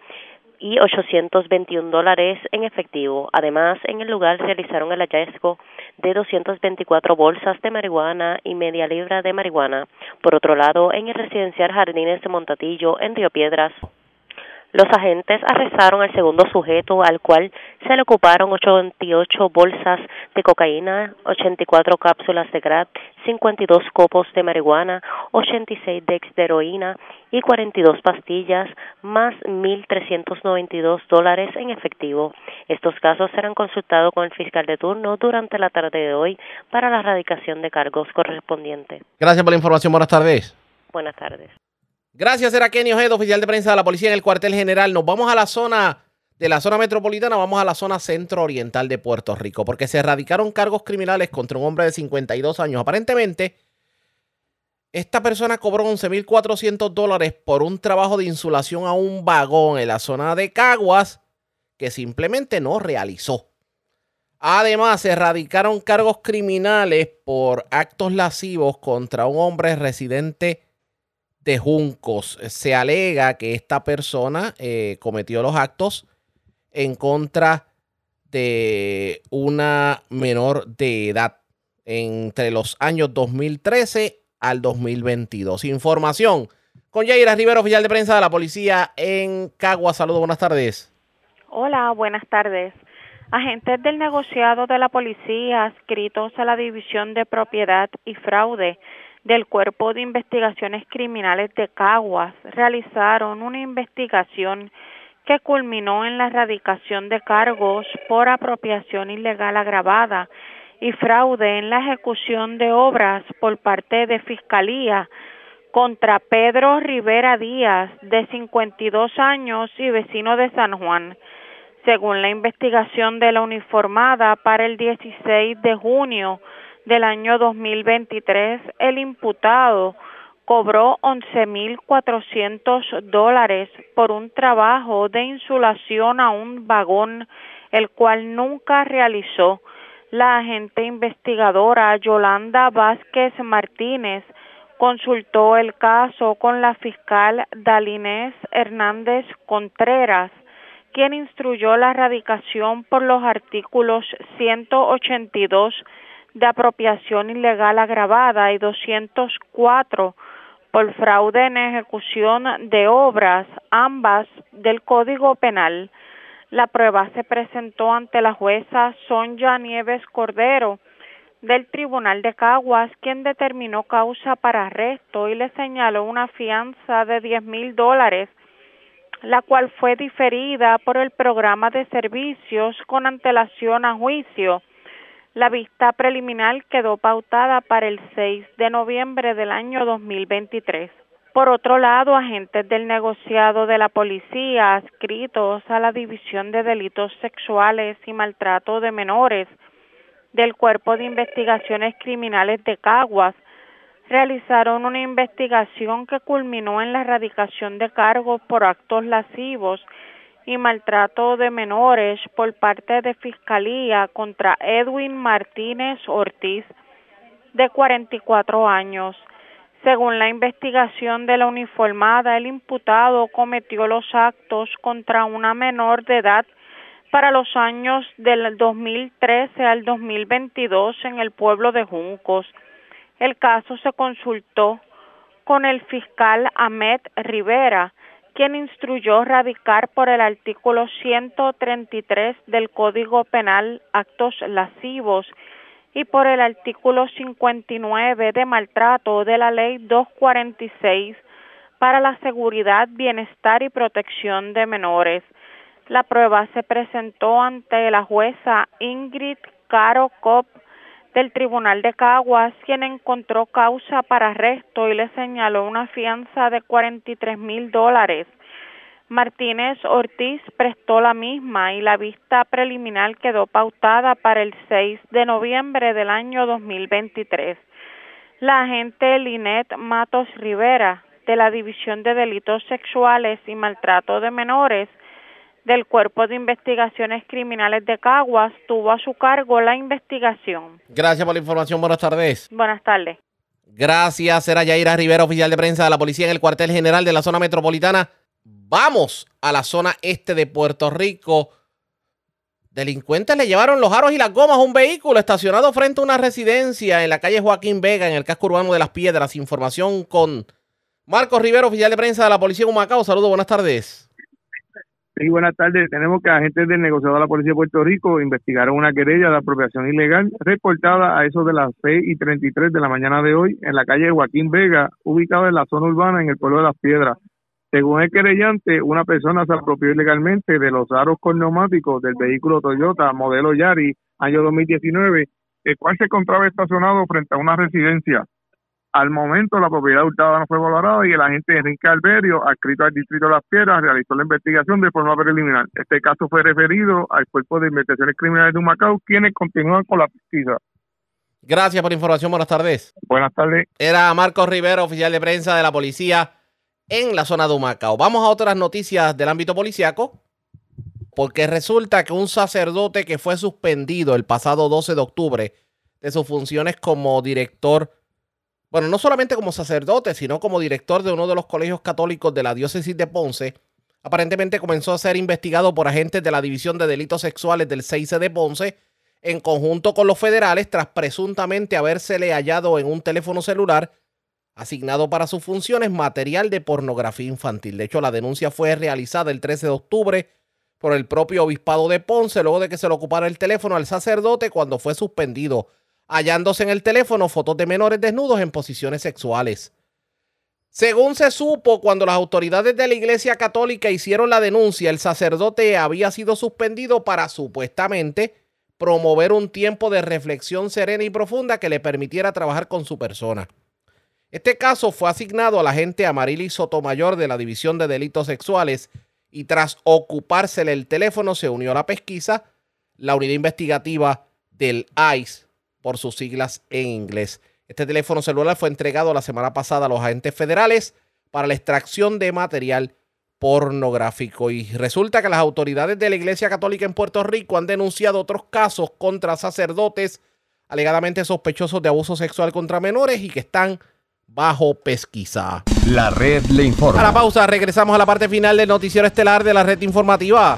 y 821 dólares en efectivo. Además, en el lugar realizaron el hallazgo de 224 bolsas de marihuana y media libra de marihuana. Por otro lado, en el residencial Jardines de Montatillo, en Río Piedras, los agentes arrestaron al segundo sujeto, al cual se le ocuparon 88 bolsas de cocaína, 84 cápsulas de crack, 52 copos de marihuana, 86 decks de heroína y 42 pastillas, más 1.392 dólares en efectivo. Estos casos serán consultados con el fiscal de turno durante la tarde de hoy para la erradicación de cargos correspondientes. Gracias por la información. Buenas tardes. Buenas tardes. Gracias, era Kenny Ojeda, oficial de prensa de la policía en el cuartel general. Nos vamos a la zona de la zona metropolitana, vamos a la zona centro-oriental de Puerto Rico, porque se erradicaron cargos criminales contra un hombre de 52 años. Aparentemente, esta persona cobró 11.400 dólares por un trabajo de insulación a un vagón en la zona de Caguas que simplemente no realizó. Además, se erradicaron cargos criminales por actos lascivos contra un hombre residente de Juncos. Se alega que esta persona eh, cometió los actos en contra de una menor de edad entre los años 2013 al 2022. Información con Yaira Rivero, oficial de prensa de la policía en Cagua. Saludos, buenas tardes. Hola, buenas tardes. Agentes del negociado de la policía adscritos a la División de Propiedad y Fraude del Cuerpo de Investigaciones Criminales de Caguas realizaron una investigación que culminó en la erradicación de cargos por apropiación ilegal agravada y fraude en la ejecución de obras por parte de Fiscalía contra Pedro Rivera Díaz, de 52 años y vecino de San Juan. Según la investigación de la uniformada para el 16 de junio del año 2023, el imputado cobró 11.400 dólares por un trabajo de insulación a un vagón, el cual nunca realizó. La agente investigadora Yolanda Vázquez Martínez consultó el caso con la fiscal Dalinés Hernández Contreras, quien instruyó la erradicación por los artículos 182 de apropiación ilegal agravada y 204 por fraude en ejecución de obras, ambas del Código Penal. La prueba se presentó ante la jueza Sonja Nieves Cordero del Tribunal de Caguas, quien determinó causa para arresto y le señaló una fianza de diez mil dólares, la cual fue diferida por el programa de servicios con antelación a juicio la vista preliminar quedó pautada para el 6 de noviembre del año 2023. Por otro lado, agentes del negociado de la policía adscritos a la División de Delitos Sexuales y Maltrato de Menores del Cuerpo de Investigaciones Criminales de Caguas realizaron una investigación que culminó en la erradicación de cargos por actos lascivos y maltrato de menores por parte de Fiscalía contra Edwin Martínez Ortiz, de 44 años. Según la investigación de la uniformada, el imputado cometió los actos contra una menor de edad para los años del 2013 al 2022 en el pueblo de Juncos. El caso se consultó con el fiscal Ahmed Rivera, quien instruyó radicar por el artículo 133 del Código Penal actos lascivos y por el artículo 59 de maltrato de la Ley 246 para la seguridad, bienestar y protección de menores. La prueba se presentó ante la jueza Ingrid Caro del Tribunal de Caguas, quien encontró causa para arresto y le señaló una fianza de 43 mil dólares. Martínez Ortiz prestó la misma y la vista preliminar quedó pautada para el 6 de noviembre del año 2023. La agente Linet Matos Rivera de la División de Delitos Sexuales y Maltrato de Menores del Cuerpo de Investigaciones Criminales de Caguas tuvo a su cargo la investigación. Gracias por la información. Buenas tardes. Buenas tardes. Gracias. Era Yaira Rivera, oficial de prensa de la Policía en el cuartel general de la zona metropolitana. Vamos a la zona este de Puerto Rico. Delincuentes le llevaron los aros y las gomas a un vehículo estacionado frente a una residencia en la calle Joaquín Vega, en el casco urbano de Las Piedras. Información con Marcos Rivero, oficial de prensa de la Policía de Humacao. Saludos, buenas tardes. Sí, buenas tardes. Tenemos que agentes del negociado de la Policía de Puerto Rico investigaron una querella de apropiación ilegal reportada a eso de las 6 y 33 de la mañana de hoy en la calle Joaquín Vega, ubicada en la zona urbana en el pueblo de Las Piedras. Según el querellante, una persona se apropió ilegalmente de los aros con neumáticos del vehículo Toyota modelo Yari año 2019, el cual se encontraba estacionado frente a una residencia. Al momento, la propiedad hurtada no fue valorada y el agente Enrique Alberio, adscrito al Distrito de Las Piedras, realizó la investigación de forma preliminar. Este caso fue referido al Cuerpo de Investigaciones Criminales de Humacao, quienes continúan con la pesquisa. Gracias por la información. Buenas tardes. Buenas tardes. Era Marcos Rivero, oficial de prensa de la policía en la zona de Humacao. Vamos a otras noticias del ámbito policiaco. Porque resulta que un sacerdote que fue suspendido el pasado 12 de octubre de sus funciones como director bueno, no solamente como sacerdote, sino como director de uno de los colegios católicos de la diócesis de Ponce, aparentemente comenzó a ser investigado por agentes de la División de Delitos Sexuales del 6 de Ponce en conjunto con los federales tras presuntamente habérsele hallado en un teléfono celular asignado para sus funciones material de pornografía infantil. De hecho, la denuncia fue realizada el 13 de octubre por el propio obispado de Ponce luego de que se le ocupara el teléfono al sacerdote cuando fue suspendido, hallándose en el teléfono fotos de menores desnudos en posiciones sexuales. Según se supo, cuando las autoridades de la Iglesia Católica hicieron la denuncia, el sacerdote había sido suspendido para supuestamente promover un tiempo de reflexión serena y profunda que le permitiera trabajar con su persona. Este caso fue asignado a la agente Amarili Sotomayor de la División de Delitos Sexuales y tras ocupársele el teléfono se unió a la pesquisa la unidad investigativa del ICE por sus siglas en inglés. Este teléfono celular fue entregado la semana pasada a los agentes federales para la extracción de material pornográfico. Y resulta que las autoridades de la Iglesia Católica en Puerto Rico han denunciado otros casos contra sacerdotes alegadamente sospechosos de abuso sexual contra menores y que están bajo pesquisa. La red le informa. A la pausa, regresamos a la parte final del noticiero estelar de la red informativa.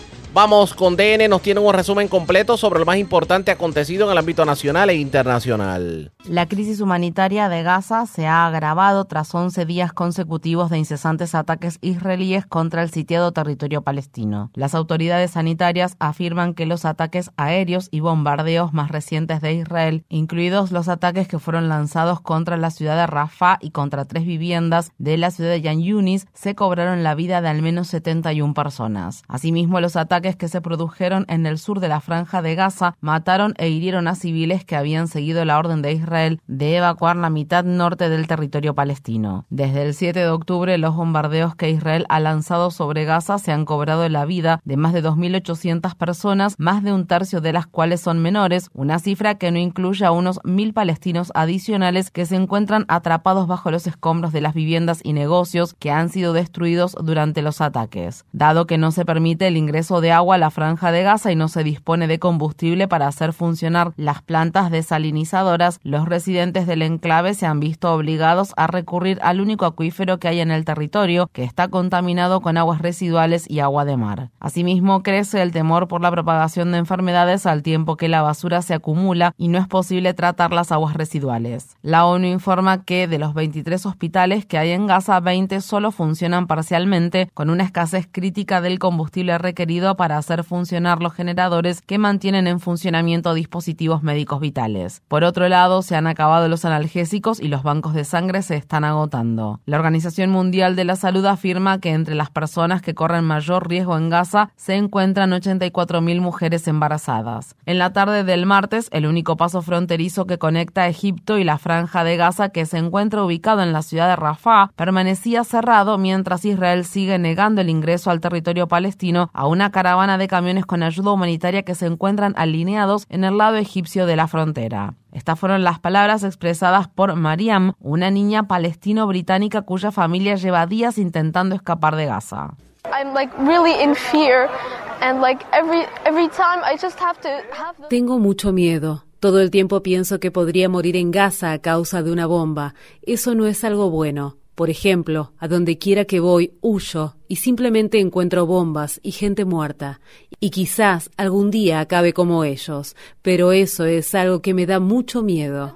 Vamos con DN, nos tiene un resumen completo sobre lo más importante acontecido en el ámbito nacional e internacional. La crisis humanitaria de Gaza se ha agravado tras 11 días consecutivos de incesantes ataques israelíes contra el sitiado territorio palestino. Las autoridades sanitarias afirman que los ataques aéreos y bombardeos más recientes de Israel, incluidos los ataques que fueron lanzados contra la ciudad de Rafah y contra tres viviendas de la ciudad de Yan Yunis, se cobraron la vida de al menos 71 personas. Asimismo, los ataques que se produjeron en el sur de la franja de Gaza mataron e hirieron a civiles que habían seguido la orden de Israel de evacuar la mitad norte del territorio palestino. Desde el 7 de octubre, los bombardeos que Israel ha lanzado sobre Gaza se han cobrado la vida de más de 2.800 personas, más de un tercio de las cuales son menores, una cifra que no incluye a unos mil palestinos adicionales que se encuentran atrapados bajo los escombros de las viviendas y negocios que han sido destruidos durante los ataques. Dado que no se permite el ingreso de agua a la franja de Gaza y no se dispone de combustible para hacer funcionar las plantas desalinizadoras, los residentes del enclave se han visto obligados a recurrir al único acuífero que hay en el territorio, que está contaminado con aguas residuales y agua de mar. Asimismo, crece el temor por la propagación de enfermedades al tiempo que la basura se acumula y no es posible tratar las aguas residuales. La ONU informa que de los 23 hospitales que hay en Gaza, 20 solo funcionan parcialmente, con una escasez crítica del combustible requerido para hacer funcionar los generadores que mantienen en funcionamiento dispositivos médicos vitales. Por otro lado, se han acabado los analgésicos y los bancos de sangre se están agotando. La Organización Mundial de la Salud afirma que entre las personas que corren mayor riesgo en Gaza se encuentran 84.000 mujeres embarazadas. En la tarde del martes, el único paso fronterizo que conecta Egipto y la franja de Gaza que se encuentra ubicado en la ciudad de Rafah permanecía cerrado mientras Israel sigue negando el ingreso al territorio palestino a una cara caravana de camiones con ayuda humanitaria que se encuentran alineados en el lado egipcio de la frontera. Estas fueron las palabras expresadas por Mariam, una niña palestino-británica cuya familia lleva días intentando escapar de Gaza. Tengo mucho miedo. Todo el tiempo pienso que podría morir en Gaza a causa de una bomba. Eso no es algo bueno. Por ejemplo, a donde quiera que voy, huyo y simplemente encuentro bombas y gente muerta. Y quizás algún día acabe como ellos, pero eso es algo que me da mucho miedo.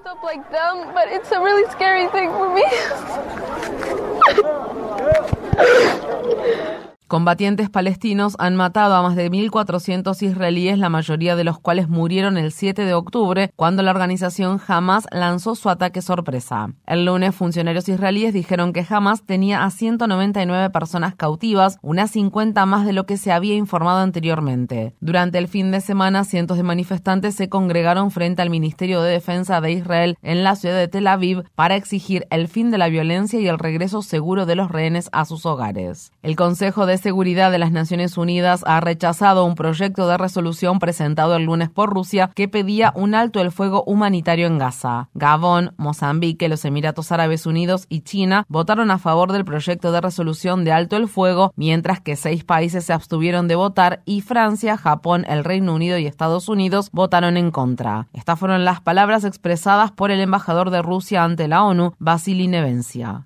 Combatientes palestinos han matado a más de 1.400 israelíes, la mayoría de los cuales murieron el 7 de octubre, cuando la organización Hamas lanzó su ataque sorpresa. El lunes, funcionarios israelíes dijeron que Hamas tenía a 199 personas cautivas, unas 50 más de lo que se había informado anteriormente. Durante el fin de semana, cientos de manifestantes se congregaron frente al Ministerio de Defensa de Israel en la ciudad de Tel Aviv para exigir el fin de la violencia y el regreso seguro de los rehenes a sus hogares. El Consejo de de Seguridad de las Naciones Unidas ha rechazado un proyecto de resolución presentado el lunes por Rusia que pedía un alto el fuego humanitario en Gaza. Gabón, Mozambique, los Emiratos Árabes Unidos y China votaron a favor del proyecto de resolución de alto el fuego, mientras que seis países se abstuvieron de votar y Francia, Japón, el Reino Unido y Estados Unidos votaron en contra. Estas fueron las palabras expresadas por el embajador de Rusia ante la ONU, Vasily Nevencia.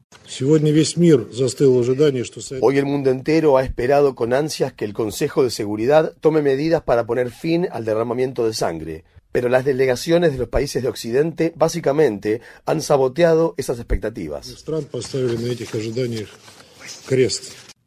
Hoy el mundo entero ha esperado con ansias que el Consejo de Seguridad tome medidas para poner fin al derramamiento de sangre, pero las delegaciones de los países de Occidente básicamente han saboteado esas expectativas.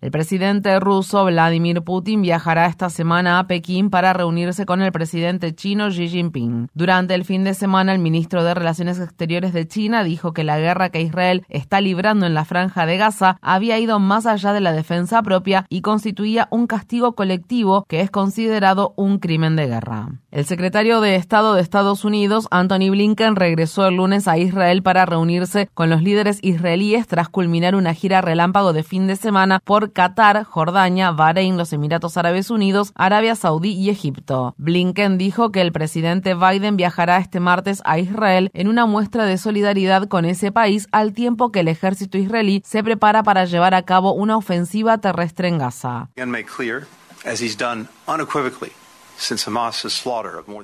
El presidente ruso Vladimir Putin viajará esta semana a Pekín para reunirse con el presidente chino Xi Jinping. Durante el fin de semana, el ministro de Relaciones Exteriores de China dijo que la guerra que Israel está librando en la franja de Gaza había ido más allá de la defensa propia y constituía un castigo colectivo que es considerado un crimen de guerra. El secretario de Estado de Estados Unidos, Anthony Blinken, regresó el lunes a Israel para reunirse con los líderes israelíes tras culminar una gira relámpago de fin de semana por Qatar, Jordania, Bahrein, los Emiratos Árabes Unidos, Arabia Saudí y Egipto. Blinken dijo que el presidente Biden viajará este martes a Israel en una muestra de solidaridad con ese país al tiempo que el ejército israelí se prepara para llevar a cabo una ofensiva terrestre en Gaza.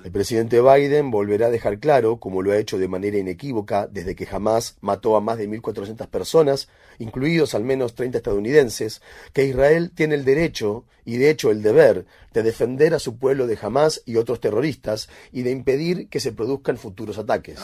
El presidente Biden volverá a dejar claro, como lo ha hecho de manera inequívoca desde que Hamas mató a más de 1.400 personas, incluidos al menos 30 estadounidenses, que Israel tiene el derecho y de hecho el deber de defender a su pueblo de Hamas y otros terroristas y de impedir que se produzcan futuros ataques.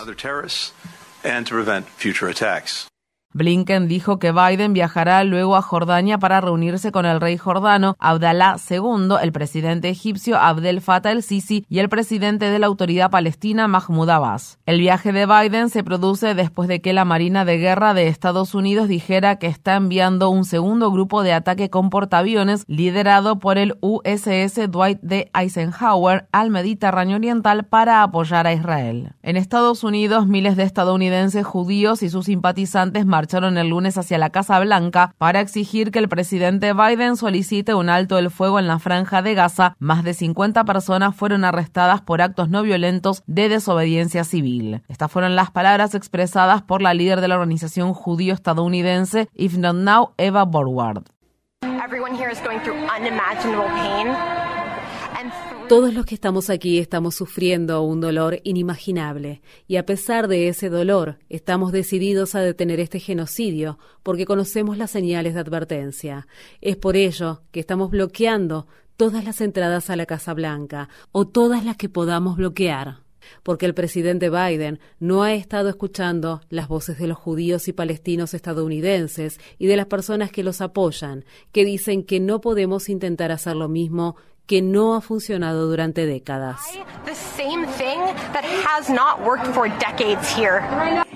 Blinken dijo que Biden viajará luego a Jordania para reunirse con el rey jordano Abdallah II, el presidente egipcio Abdel Fattah el-Sisi y el presidente de la autoridad palestina Mahmoud Abbas. El viaje de Biden se produce después de que la Marina de Guerra de Estados Unidos dijera que está enviando un segundo grupo de ataque con portaaviones liderado por el USS Dwight D. Eisenhower al Mediterráneo Oriental para apoyar a Israel. En Estados Unidos, miles de estadounidenses judíos y sus simpatizantes el lunes hacia la Casa Blanca para exigir que el presidente Biden solicite un alto el fuego en la franja de Gaza. Más de 50 personas fueron arrestadas por actos no violentos de desobediencia civil. Estas fueron las palabras expresadas por la líder de la organización judío estadounidense If Not Now, Eva Borward. Todos los que estamos aquí estamos sufriendo un dolor inimaginable y a pesar de ese dolor estamos decididos a detener este genocidio porque conocemos las señales de advertencia. Es por ello que estamos bloqueando todas las entradas a la Casa Blanca o todas las que podamos bloquear porque el presidente Biden no ha estado escuchando las voces de los judíos y palestinos estadounidenses y de las personas que los apoyan, que dicen que no podemos intentar hacer lo mismo que no ha funcionado durante décadas.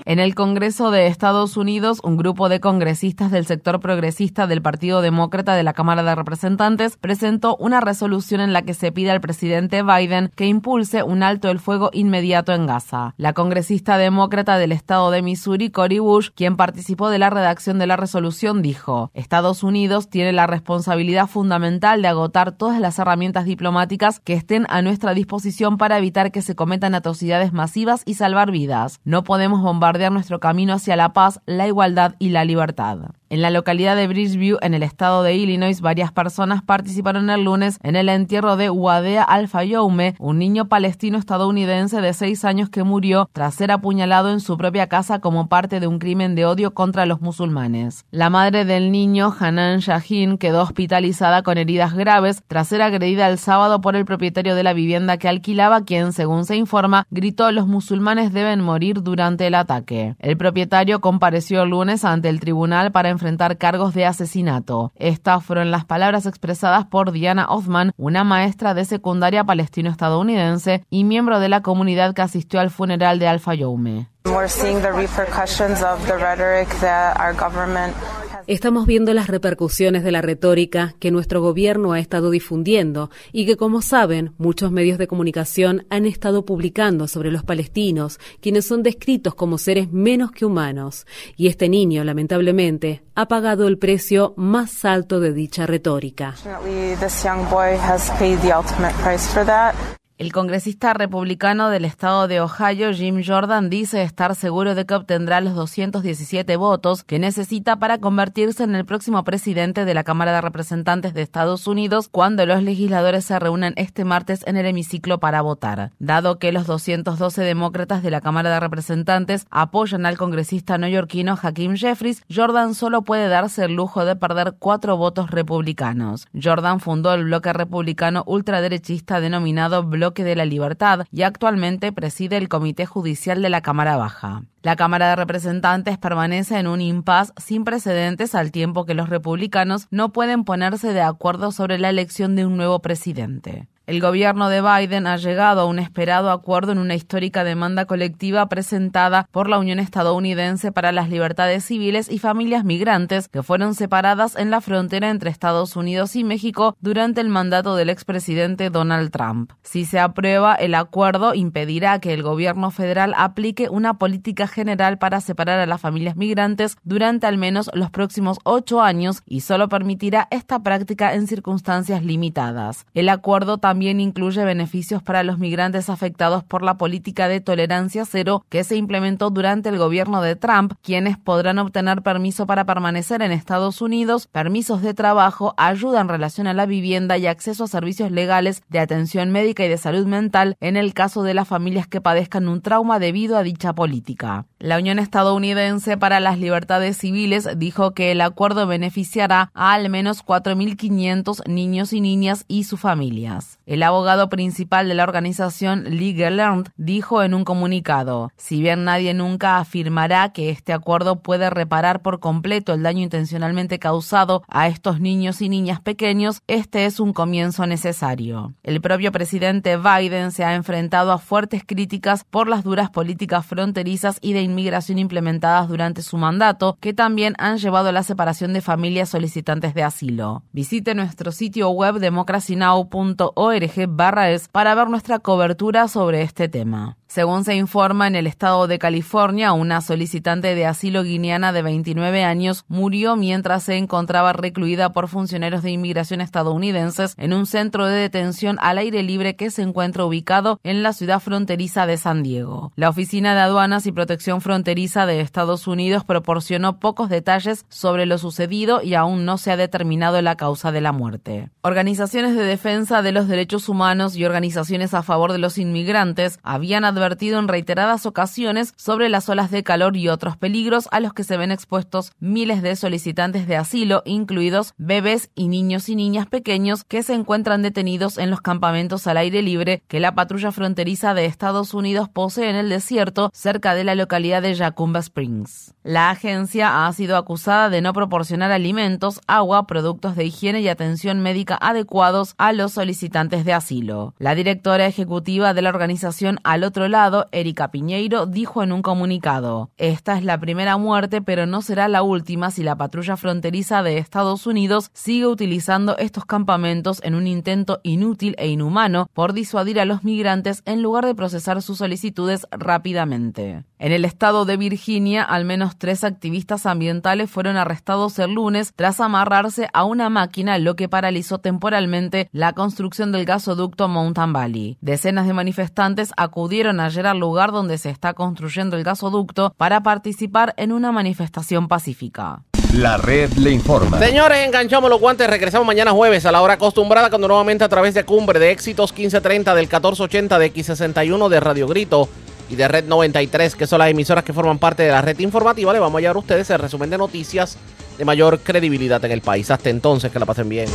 En el Congreso de Estados Unidos, un grupo de congresistas del sector progresista del Partido Demócrata de la Cámara de Representantes presentó una resolución en la que se pide al presidente Biden que impulse un alto el fuego inmediato en Gaza. La congresista demócrata del estado de Missouri, Cory Bush, quien participó de la redacción de la resolución, dijo, Estados Unidos tiene la responsabilidad fundamental de agotar todas las herramientas diplomáticas que estén a nuestra disposición para evitar que se cometan atrocidades masivas y salvar vidas. No podemos bombardear nuestro camino hacia la paz, la igualdad y la libertad. En la localidad de Bridgeview, en el estado de Illinois, varias personas participaron el lunes en el entierro de Wadea Al-Fayoume, un niño palestino estadounidense de seis años que murió tras ser apuñalado en su propia casa como parte de un crimen de odio contra los musulmanes. La madre del niño, Hanan Shahin, quedó hospitalizada con heridas graves tras ser agredida el sábado por el propietario de la vivienda que alquilaba, quien, según se informa, gritó los musulmanes deben morir durante el ataque. El propietario compareció el lunes ante el tribunal para enfrentar cargos de asesinato. Estas fueron las palabras expresadas por Diana Hoffman, una maestra de secundaria palestino-estadounidense y miembro de la comunidad que asistió al funeral de Alfa Youme. Estamos viendo las repercusiones de la retórica que nuestro gobierno ha estado difundiendo y que, como saben, muchos medios de comunicación han estado publicando sobre los palestinos, quienes son descritos como seres menos que humanos. Y este niño, lamentablemente, ha pagado el precio más alto de dicha retórica. El congresista republicano del estado de Ohio, Jim Jordan, dice estar seguro de que obtendrá los 217 votos que necesita para convertirse en el próximo presidente de la Cámara de Representantes de Estados Unidos cuando los legisladores se reúnen este martes en el hemiciclo para votar. Dado que los 212 demócratas de la Cámara de Representantes apoyan al congresista neoyorquino Hakeem Jeffries, Jordan solo puede darse el lujo de perder cuatro votos republicanos. Jordan fundó el bloque republicano ultraderechista denominado Bloque de la Libertad y actualmente preside el Comité Judicial de la Cámara Baja. La Cámara de Representantes permanece en un impasse sin precedentes al tiempo que los republicanos no pueden ponerse de acuerdo sobre la elección de un nuevo presidente. El gobierno de Biden ha llegado a un esperado acuerdo en una histórica demanda colectiva presentada por la Unión Estadounidense para las Libertades Civiles y Familias Migrantes que fueron separadas en la frontera entre Estados Unidos y México durante el mandato del expresidente Donald Trump. Si se aprueba, el acuerdo impedirá que el gobierno federal aplique una política general para separar a las familias migrantes durante al menos los próximos ocho años y solo permitirá esta práctica en circunstancias limitadas. El acuerdo también también incluye beneficios para los migrantes afectados por la política de tolerancia cero que se implementó durante el gobierno de Trump, quienes podrán obtener permiso para permanecer en Estados Unidos, permisos de trabajo, ayuda en relación a la vivienda y acceso a servicios legales de atención médica y de salud mental en el caso de las familias que padezcan un trauma debido a dicha política. La Unión Estadounidense para las Libertades Civiles dijo que el acuerdo beneficiará a al menos 4.500 niños y niñas y sus familias. El abogado principal de la organización Legal Learned dijo en un comunicado, si bien nadie nunca afirmará que este acuerdo puede reparar por completo el daño intencionalmente causado a estos niños y niñas pequeños, este es un comienzo necesario. El propio presidente Biden se ha enfrentado a fuertes críticas por las duras políticas fronterizas y de inmigración implementadas durante su mandato, que también han llevado a la separación de familias solicitantes de asilo. Visite nuestro sitio web democracynow.org barra para ver nuestra cobertura sobre este tema. Según se informa, en el estado de California, una solicitante de asilo guineana de 29 años murió mientras se encontraba recluida por funcionarios de inmigración estadounidenses en un centro de detención al aire libre que se encuentra ubicado en la ciudad fronteriza de San Diego. La Oficina de Aduanas y Protección Fronteriza de Estados Unidos proporcionó pocos detalles sobre lo sucedido y aún no se ha determinado la causa de la muerte. Organizaciones de defensa de los derechos humanos y organizaciones a favor de los inmigrantes habían en reiteradas ocasiones sobre las olas de calor y otros peligros a los que se ven expuestos miles de solicitantes de asilo, incluidos bebés y niños y niñas pequeños que se encuentran detenidos en los campamentos al aire libre que la patrulla fronteriza de Estados Unidos posee en el desierto cerca de la localidad de Yacumba Springs. La agencia ha sido acusada de no proporcionar alimentos, agua, productos de higiene y atención médica adecuados a los solicitantes de asilo. La directora ejecutiva de la organización Al Otro lado, Erika Piñeiro dijo en un comunicado, esta es la primera muerte, pero no será la última si la patrulla fronteriza de Estados Unidos sigue utilizando estos campamentos en un intento inútil e inhumano por disuadir a los migrantes en lugar de procesar sus solicitudes rápidamente. En el estado de Virginia, al menos tres activistas ambientales fueron arrestados el lunes tras amarrarse a una máquina, lo que paralizó temporalmente la construcción del gasoducto Mountain Valley. Decenas de manifestantes acudieron ayer al lugar donde se está construyendo el gasoducto para participar en una manifestación pacífica. La red le informa. Señores, enganchamos los guantes. Regresamos mañana jueves a la hora acostumbrada, cuando nuevamente a través de Cumbre de Éxitos 1530 del 1480 de X61 de Radio Grito y de Red 93, que son las emisoras que forman parte de la red informativa, le vamos a llevar a ustedes el resumen de noticias de mayor credibilidad en el país. Hasta entonces, que la pasen bien.